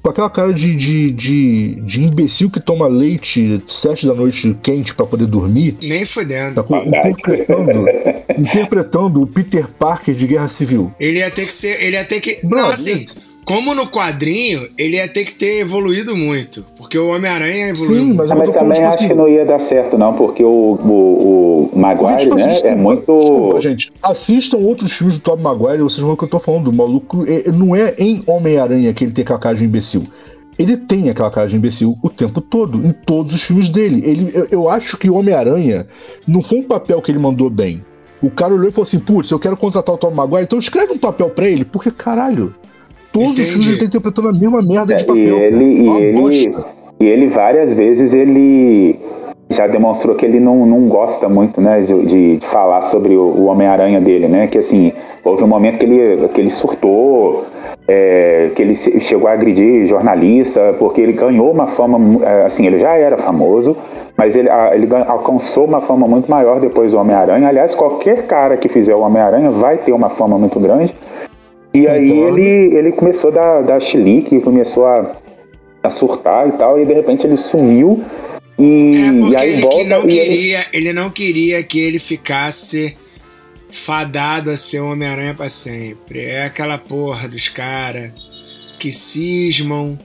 com aquela cara de, de, de, de imbecil que toma leite sete da noite quente para poder dormir. Nem fudendo. Tá, interpretando, interpretando o Peter Parker de Guerra Civil. Ele ia ter que ser. Ele ia ter que. Não, assim. Como no quadrinho, ele ia ter que ter evoluído muito. Porque o Homem-Aranha evoluiu Sim, mas, mas também tipo acho assim, que não ia dar certo, não, porque o, o, o Maguire, gente, né, assistam, é muito. Desculpa, gente, assistam outros filmes do Tom Maguire, vocês vão ver o que eu tô falando. O maluco é, não é em Homem-Aranha que ele tem aquela cara de imbecil. Ele tem aquela cara de imbecil o tempo todo, em todos os filmes dele. Ele, eu, eu acho que o Homem-Aranha não foi um papel que ele mandou bem. O cara olhou e falou assim: putz, eu quero contratar o Tom Maguire, então escreve um papel pra ele, porque caralho todos Entendi. os filmes ele tá interpretando a mesma merda de papel. E ele, e ele, e ele várias vezes ele já demonstrou que ele não, não gosta muito, né, de, de falar sobre o, o Homem-Aranha dele, né? Que assim, houve um momento que ele, que ele surtou, é, que ele chegou a agredir jornalista, porque ele ganhou uma fama, é, assim, ele já era famoso, mas ele, ele alcançou uma fama muito maior depois do Homem-Aranha. Aliás, qualquer cara que fizer o Homem-Aranha vai ter uma fama muito grande. E aí ele, ele começou a dar, dar chilique, começou a, a surtar e tal, e de repente ele sumiu. E, é e aí ele volta. Não queria, ele... ele não queria que ele ficasse fadado a ser Homem-Aranha pra sempre. É aquela porra dos caras que cismam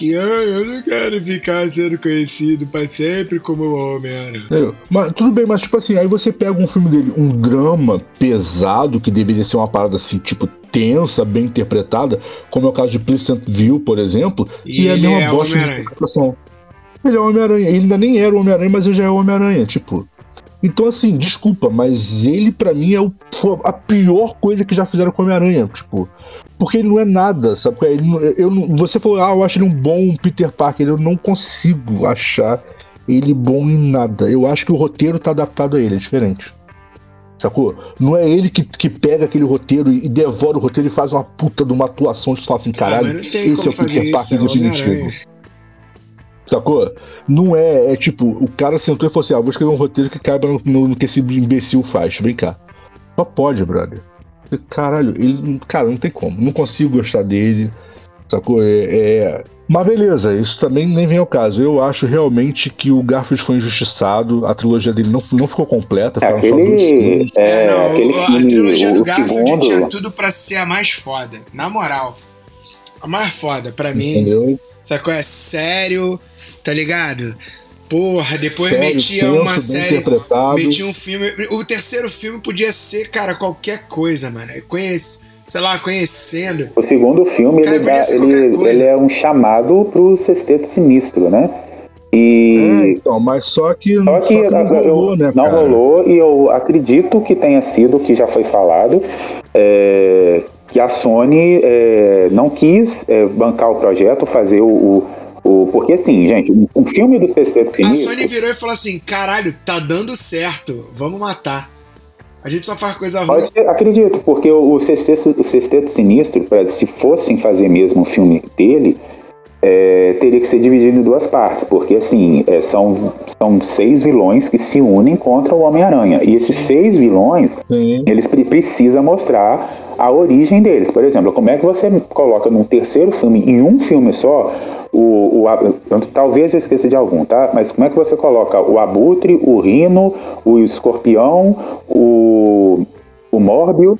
que ah, eu não quero ficar sendo conhecido para sempre como o Homem-Aranha. É, mas tudo bem, mas tipo assim, aí você pega um filme dele, um drama pesado, que deveria ser uma parada assim, tipo, tensa, bem interpretada, como é o caso de Pleasant View, por exemplo, e, e é uma é bosta de interpretação. Ele é o Homem-Aranha, ele ainda nem era o Homem-Aranha, mas ele já é o Homem-Aranha, tipo. Então, assim, desculpa, mas ele para mim é o, a pior coisa que já fizeram com o Homem-Aranha. Tipo, porque ele não é nada, sabe? Ele, eu, você falou, ah, eu acho ele um bom Peter Parker. Eu não consigo achar ele bom em nada. Eu acho que o roteiro tá adaptado a ele, é diferente. Sacou? Não é ele que, que pega aquele roteiro e devora o roteiro e faz uma puta de uma atuação de fala assim, caralho, ah, esse é o Peter Parker isso, definitivo. Sacou? Não é, é tipo, o cara sentou e falou assim: ah, vou escrever um roteiro que caiba no, no, no que esse imbecil faz. Vem cá. Só pode, brother. Caralho, ele. Cara, não tem como. Não consigo gostar dele. Sacou? É, é... Mas beleza, isso também nem vem ao caso. Eu acho realmente que o Garfield foi injustiçado, a trilogia dele não, não ficou completa, foram aquele, só dois filmes. É, não, aquele filme, a trilogia do Garfield segundo... tinha tudo pra ser a mais foda, na moral. A mais foda, pra Entendeu? mim. Sacou? É sério, tá ligado? Porra, depois Sério, metia tenso, uma série. Metia um filme. O terceiro filme podia ser, cara, qualquer coisa, mano. Conhece, sei lá, conhecendo. O segundo filme, cara, ele, dá, ele, ele é um chamado pro sexteto sinistro, né? E. É, então, mas só que, só que, só que não rolou, né? Não cara? rolou, e eu acredito que tenha sido o que já foi falado. É, que a Sony é, não quis é, bancar o projeto, fazer o, o o, porque assim, gente, um filme do Sexteto Sinistro... A Sony virou e falou assim, caralho, tá dando certo, vamos matar. A gente só faz coisa ruim. Acredito, porque o Sexteto, o Sexteto Sinistro, se fossem fazer mesmo um filme dele, é, teria que ser dividido em duas partes, porque assim, é, são, são seis vilões que se unem contra o Homem-Aranha. E esses seis vilões, Sim. eles precisam mostrar a origem deles. Por exemplo, como é que você coloca num terceiro filme, em um filme só, o, o, talvez eu esqueça de algum, tá? Mas como é que você coloca o abutre, o rino, o escorpião, o, o Morbius,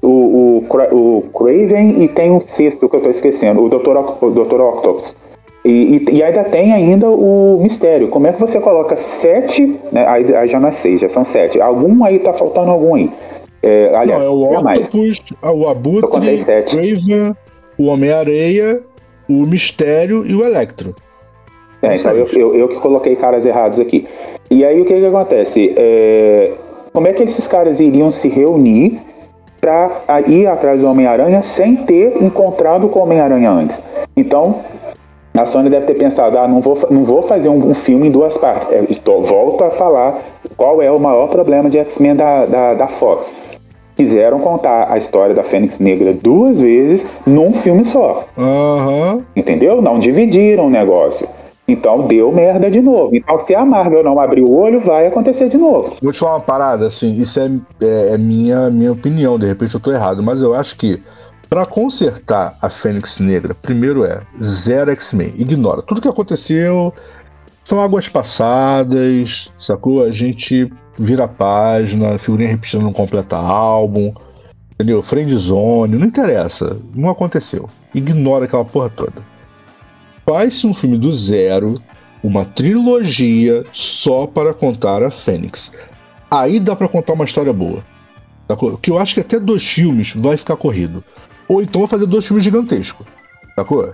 o, o, o Craven e tem um sexto que eu estou esquecendo, o Dr. O Dr. Octopus. E, e, e, ainda tem ainda o mistério. Como é que você coloca sete, né? Aí, aí já não é seis, já são sete. Algum aí tá faltando algum aí. É, aliás, Não, é o mais. Octopus, ah, o Abutre. Raven, o Homem-Areia, o Mistério e o Electro. É, então eu, eu, eu que coloquei caras errados aqui. E aí o que que acontece? É, como é que esses caras iriam se reunir para ir atrás do Homem-Aranha sem ter encontrado com o Homem-Aranha antes? Então, a Sony deve ter pensado, ah, não vou, não vou fazer um, um filme em duas partes. É, estou- volto a falar qual é o maior problema de X-Men da, da, da Fox. Quiseram contar a história da Fênix Negra duas vezes num filme só. Aham. Entendeu? Não dividiram o negócio. Então deu merda de novo. Então, se a Marvel não abrir o olho, vai acontecer de novo. Vou te falar uma parada, assim, isso é, é, é minha, minha opinião, de repente eu tô errado, mas eu acho que pra consertar a Fênix Negra, primeiro é zero X-Men, ignora tudo que aconteceu, são águas passadas, sacou? A gente vira página, figurinha repetida não completa álbum, entendeu? Friendzone, não interessa, não aconteceu. Ignora aquela porra toda. Faz-se um filme do zero, uma trilogia só para contar a Fênix. Aí dá pra contar uma história boa. Sacou? Que eu acho que até dois filmes vai ficar corrido. Ou então vai fazer dois filmes gigantescos. Sacou?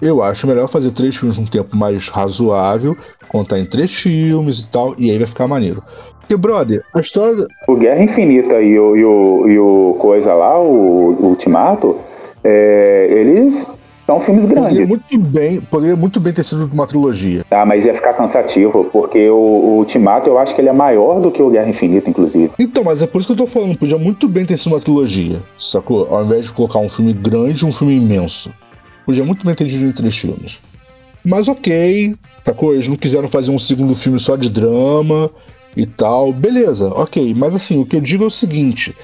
Eu acho melhor fazer três filmes num tempo mais razoável, contar em três filmes e tal, e aí vai ficar maneiro. Porque, brother, a história. O Guerra Infinita e o, e o, e o coisa lá, o, o Ultimato, é, eles são filmes Poderia grandes. muito bem, poderia muito bem ter sido uma trilogia. Tá, mas ia ficar cansativo, porque o, o Ultimato eu acho que ele é maior do que o Guerra Infinita, inclusive. Então, mas é por isso que eu tô falando, podia muito bem ter sido uma trilogia, sacou? Ao invés de colocar um filme grande um filme imenso. Podia muito bem ter dividido em três filmes. Mas ok, sacou? Eles não quiseram fazer um segundo filme só de drama e tal. Beleza, ok. Mas assim, o que eu digo é o seguinte.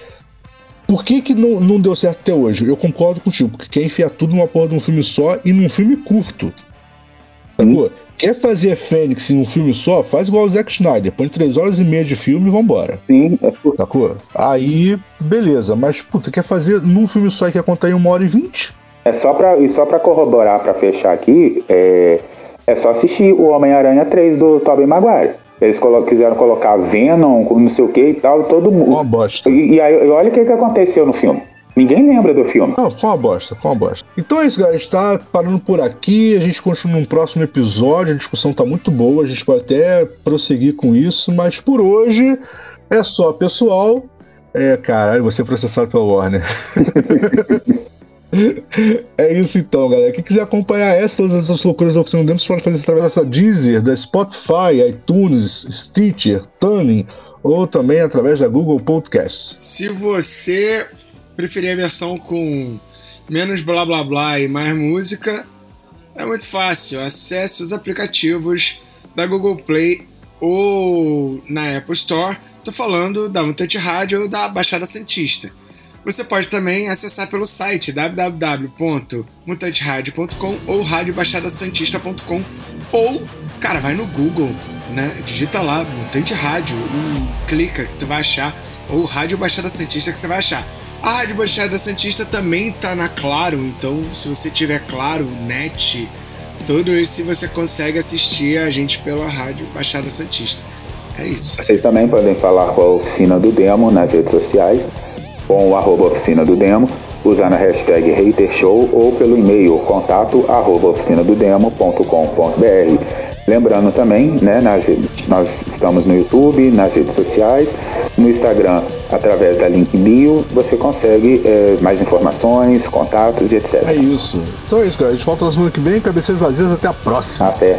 Por que, que não, não deu certo até hoje? Eu concordo contigo, porque quer enfiar tudo numa porra de um filme só e num filme curto. Sacou? Quer fazer Fênix em um filme só? Faz igual o Zack Snyder. Põe três horas e meia de filme e vambora. Sim, é Sacou? Aí, beleza. Mas, puta, quer fazer num filme só e quer contar em uma hora e vinte? É só pra, e só pra corroborar, pra fechar aqui, é, é só assistir o Homem-Aranha 3 do Tobey Maguire. Eles colo- quiseram colocar Venom, não sei o que e tal, todo mundo. Uma bosta. E, e aí, olha o que, que aconteceu no filme. Ninguém lembra do filme. Não, foi uma bosta, foi uma bosta. Então é isso, galera. A gente tá parando por aqui. A gente continua num próximo episódio. A discussão tá muito boa. A gente pode até prosseguir com isso. Mas por hoje é só, pessoal. É, caralho, você é processado pela Warner. É isso então, galera. Quem quiser acompanhar essas essas loucuras da Oficina do você pode fazer através dessa Deezer, da Spotify, iTunes, Stitcher, Tuning ou também através da Google Podcasts. Se você preferir a versão com menos blá blá blá e mais música, é muito fácil. Acesse os aplicativos da Google Play ou na Apple Store. Tô falando da Mutante Rádio ou da Baixada Santista. Você pode também acessar pelo site www.mutanteradio.com ou radiobaixadasantista.com ou, cara, vai no Google, né? Digita lá Mutante Rádio e clica que tu vai achar ou Rádio Baixada Santista que você vai achar. A Rádio Baixada Santista também tá na Claro, então se você tiver Claro, Net, tudo isso você consegue assistir a gente pela Rádio Baixada Santista. É isso. Vocês também podem falar com a Oficina do Demo nas redes sociais, com o arroba Oficina do Demo, usando a hashtag HaterShow ou pelo e-mail contato arroba oficinadodemo.com.br. Lembrando também, né, nas, nós estamos no YouTube, nas redes sociais, no Instagram, através da link bio, você consegue eh, mais informações, contatos e etc. É isso. Então é isso, galera. A gente volta na semana que vem. Cabeceiras vazias. Até a próxima. Até.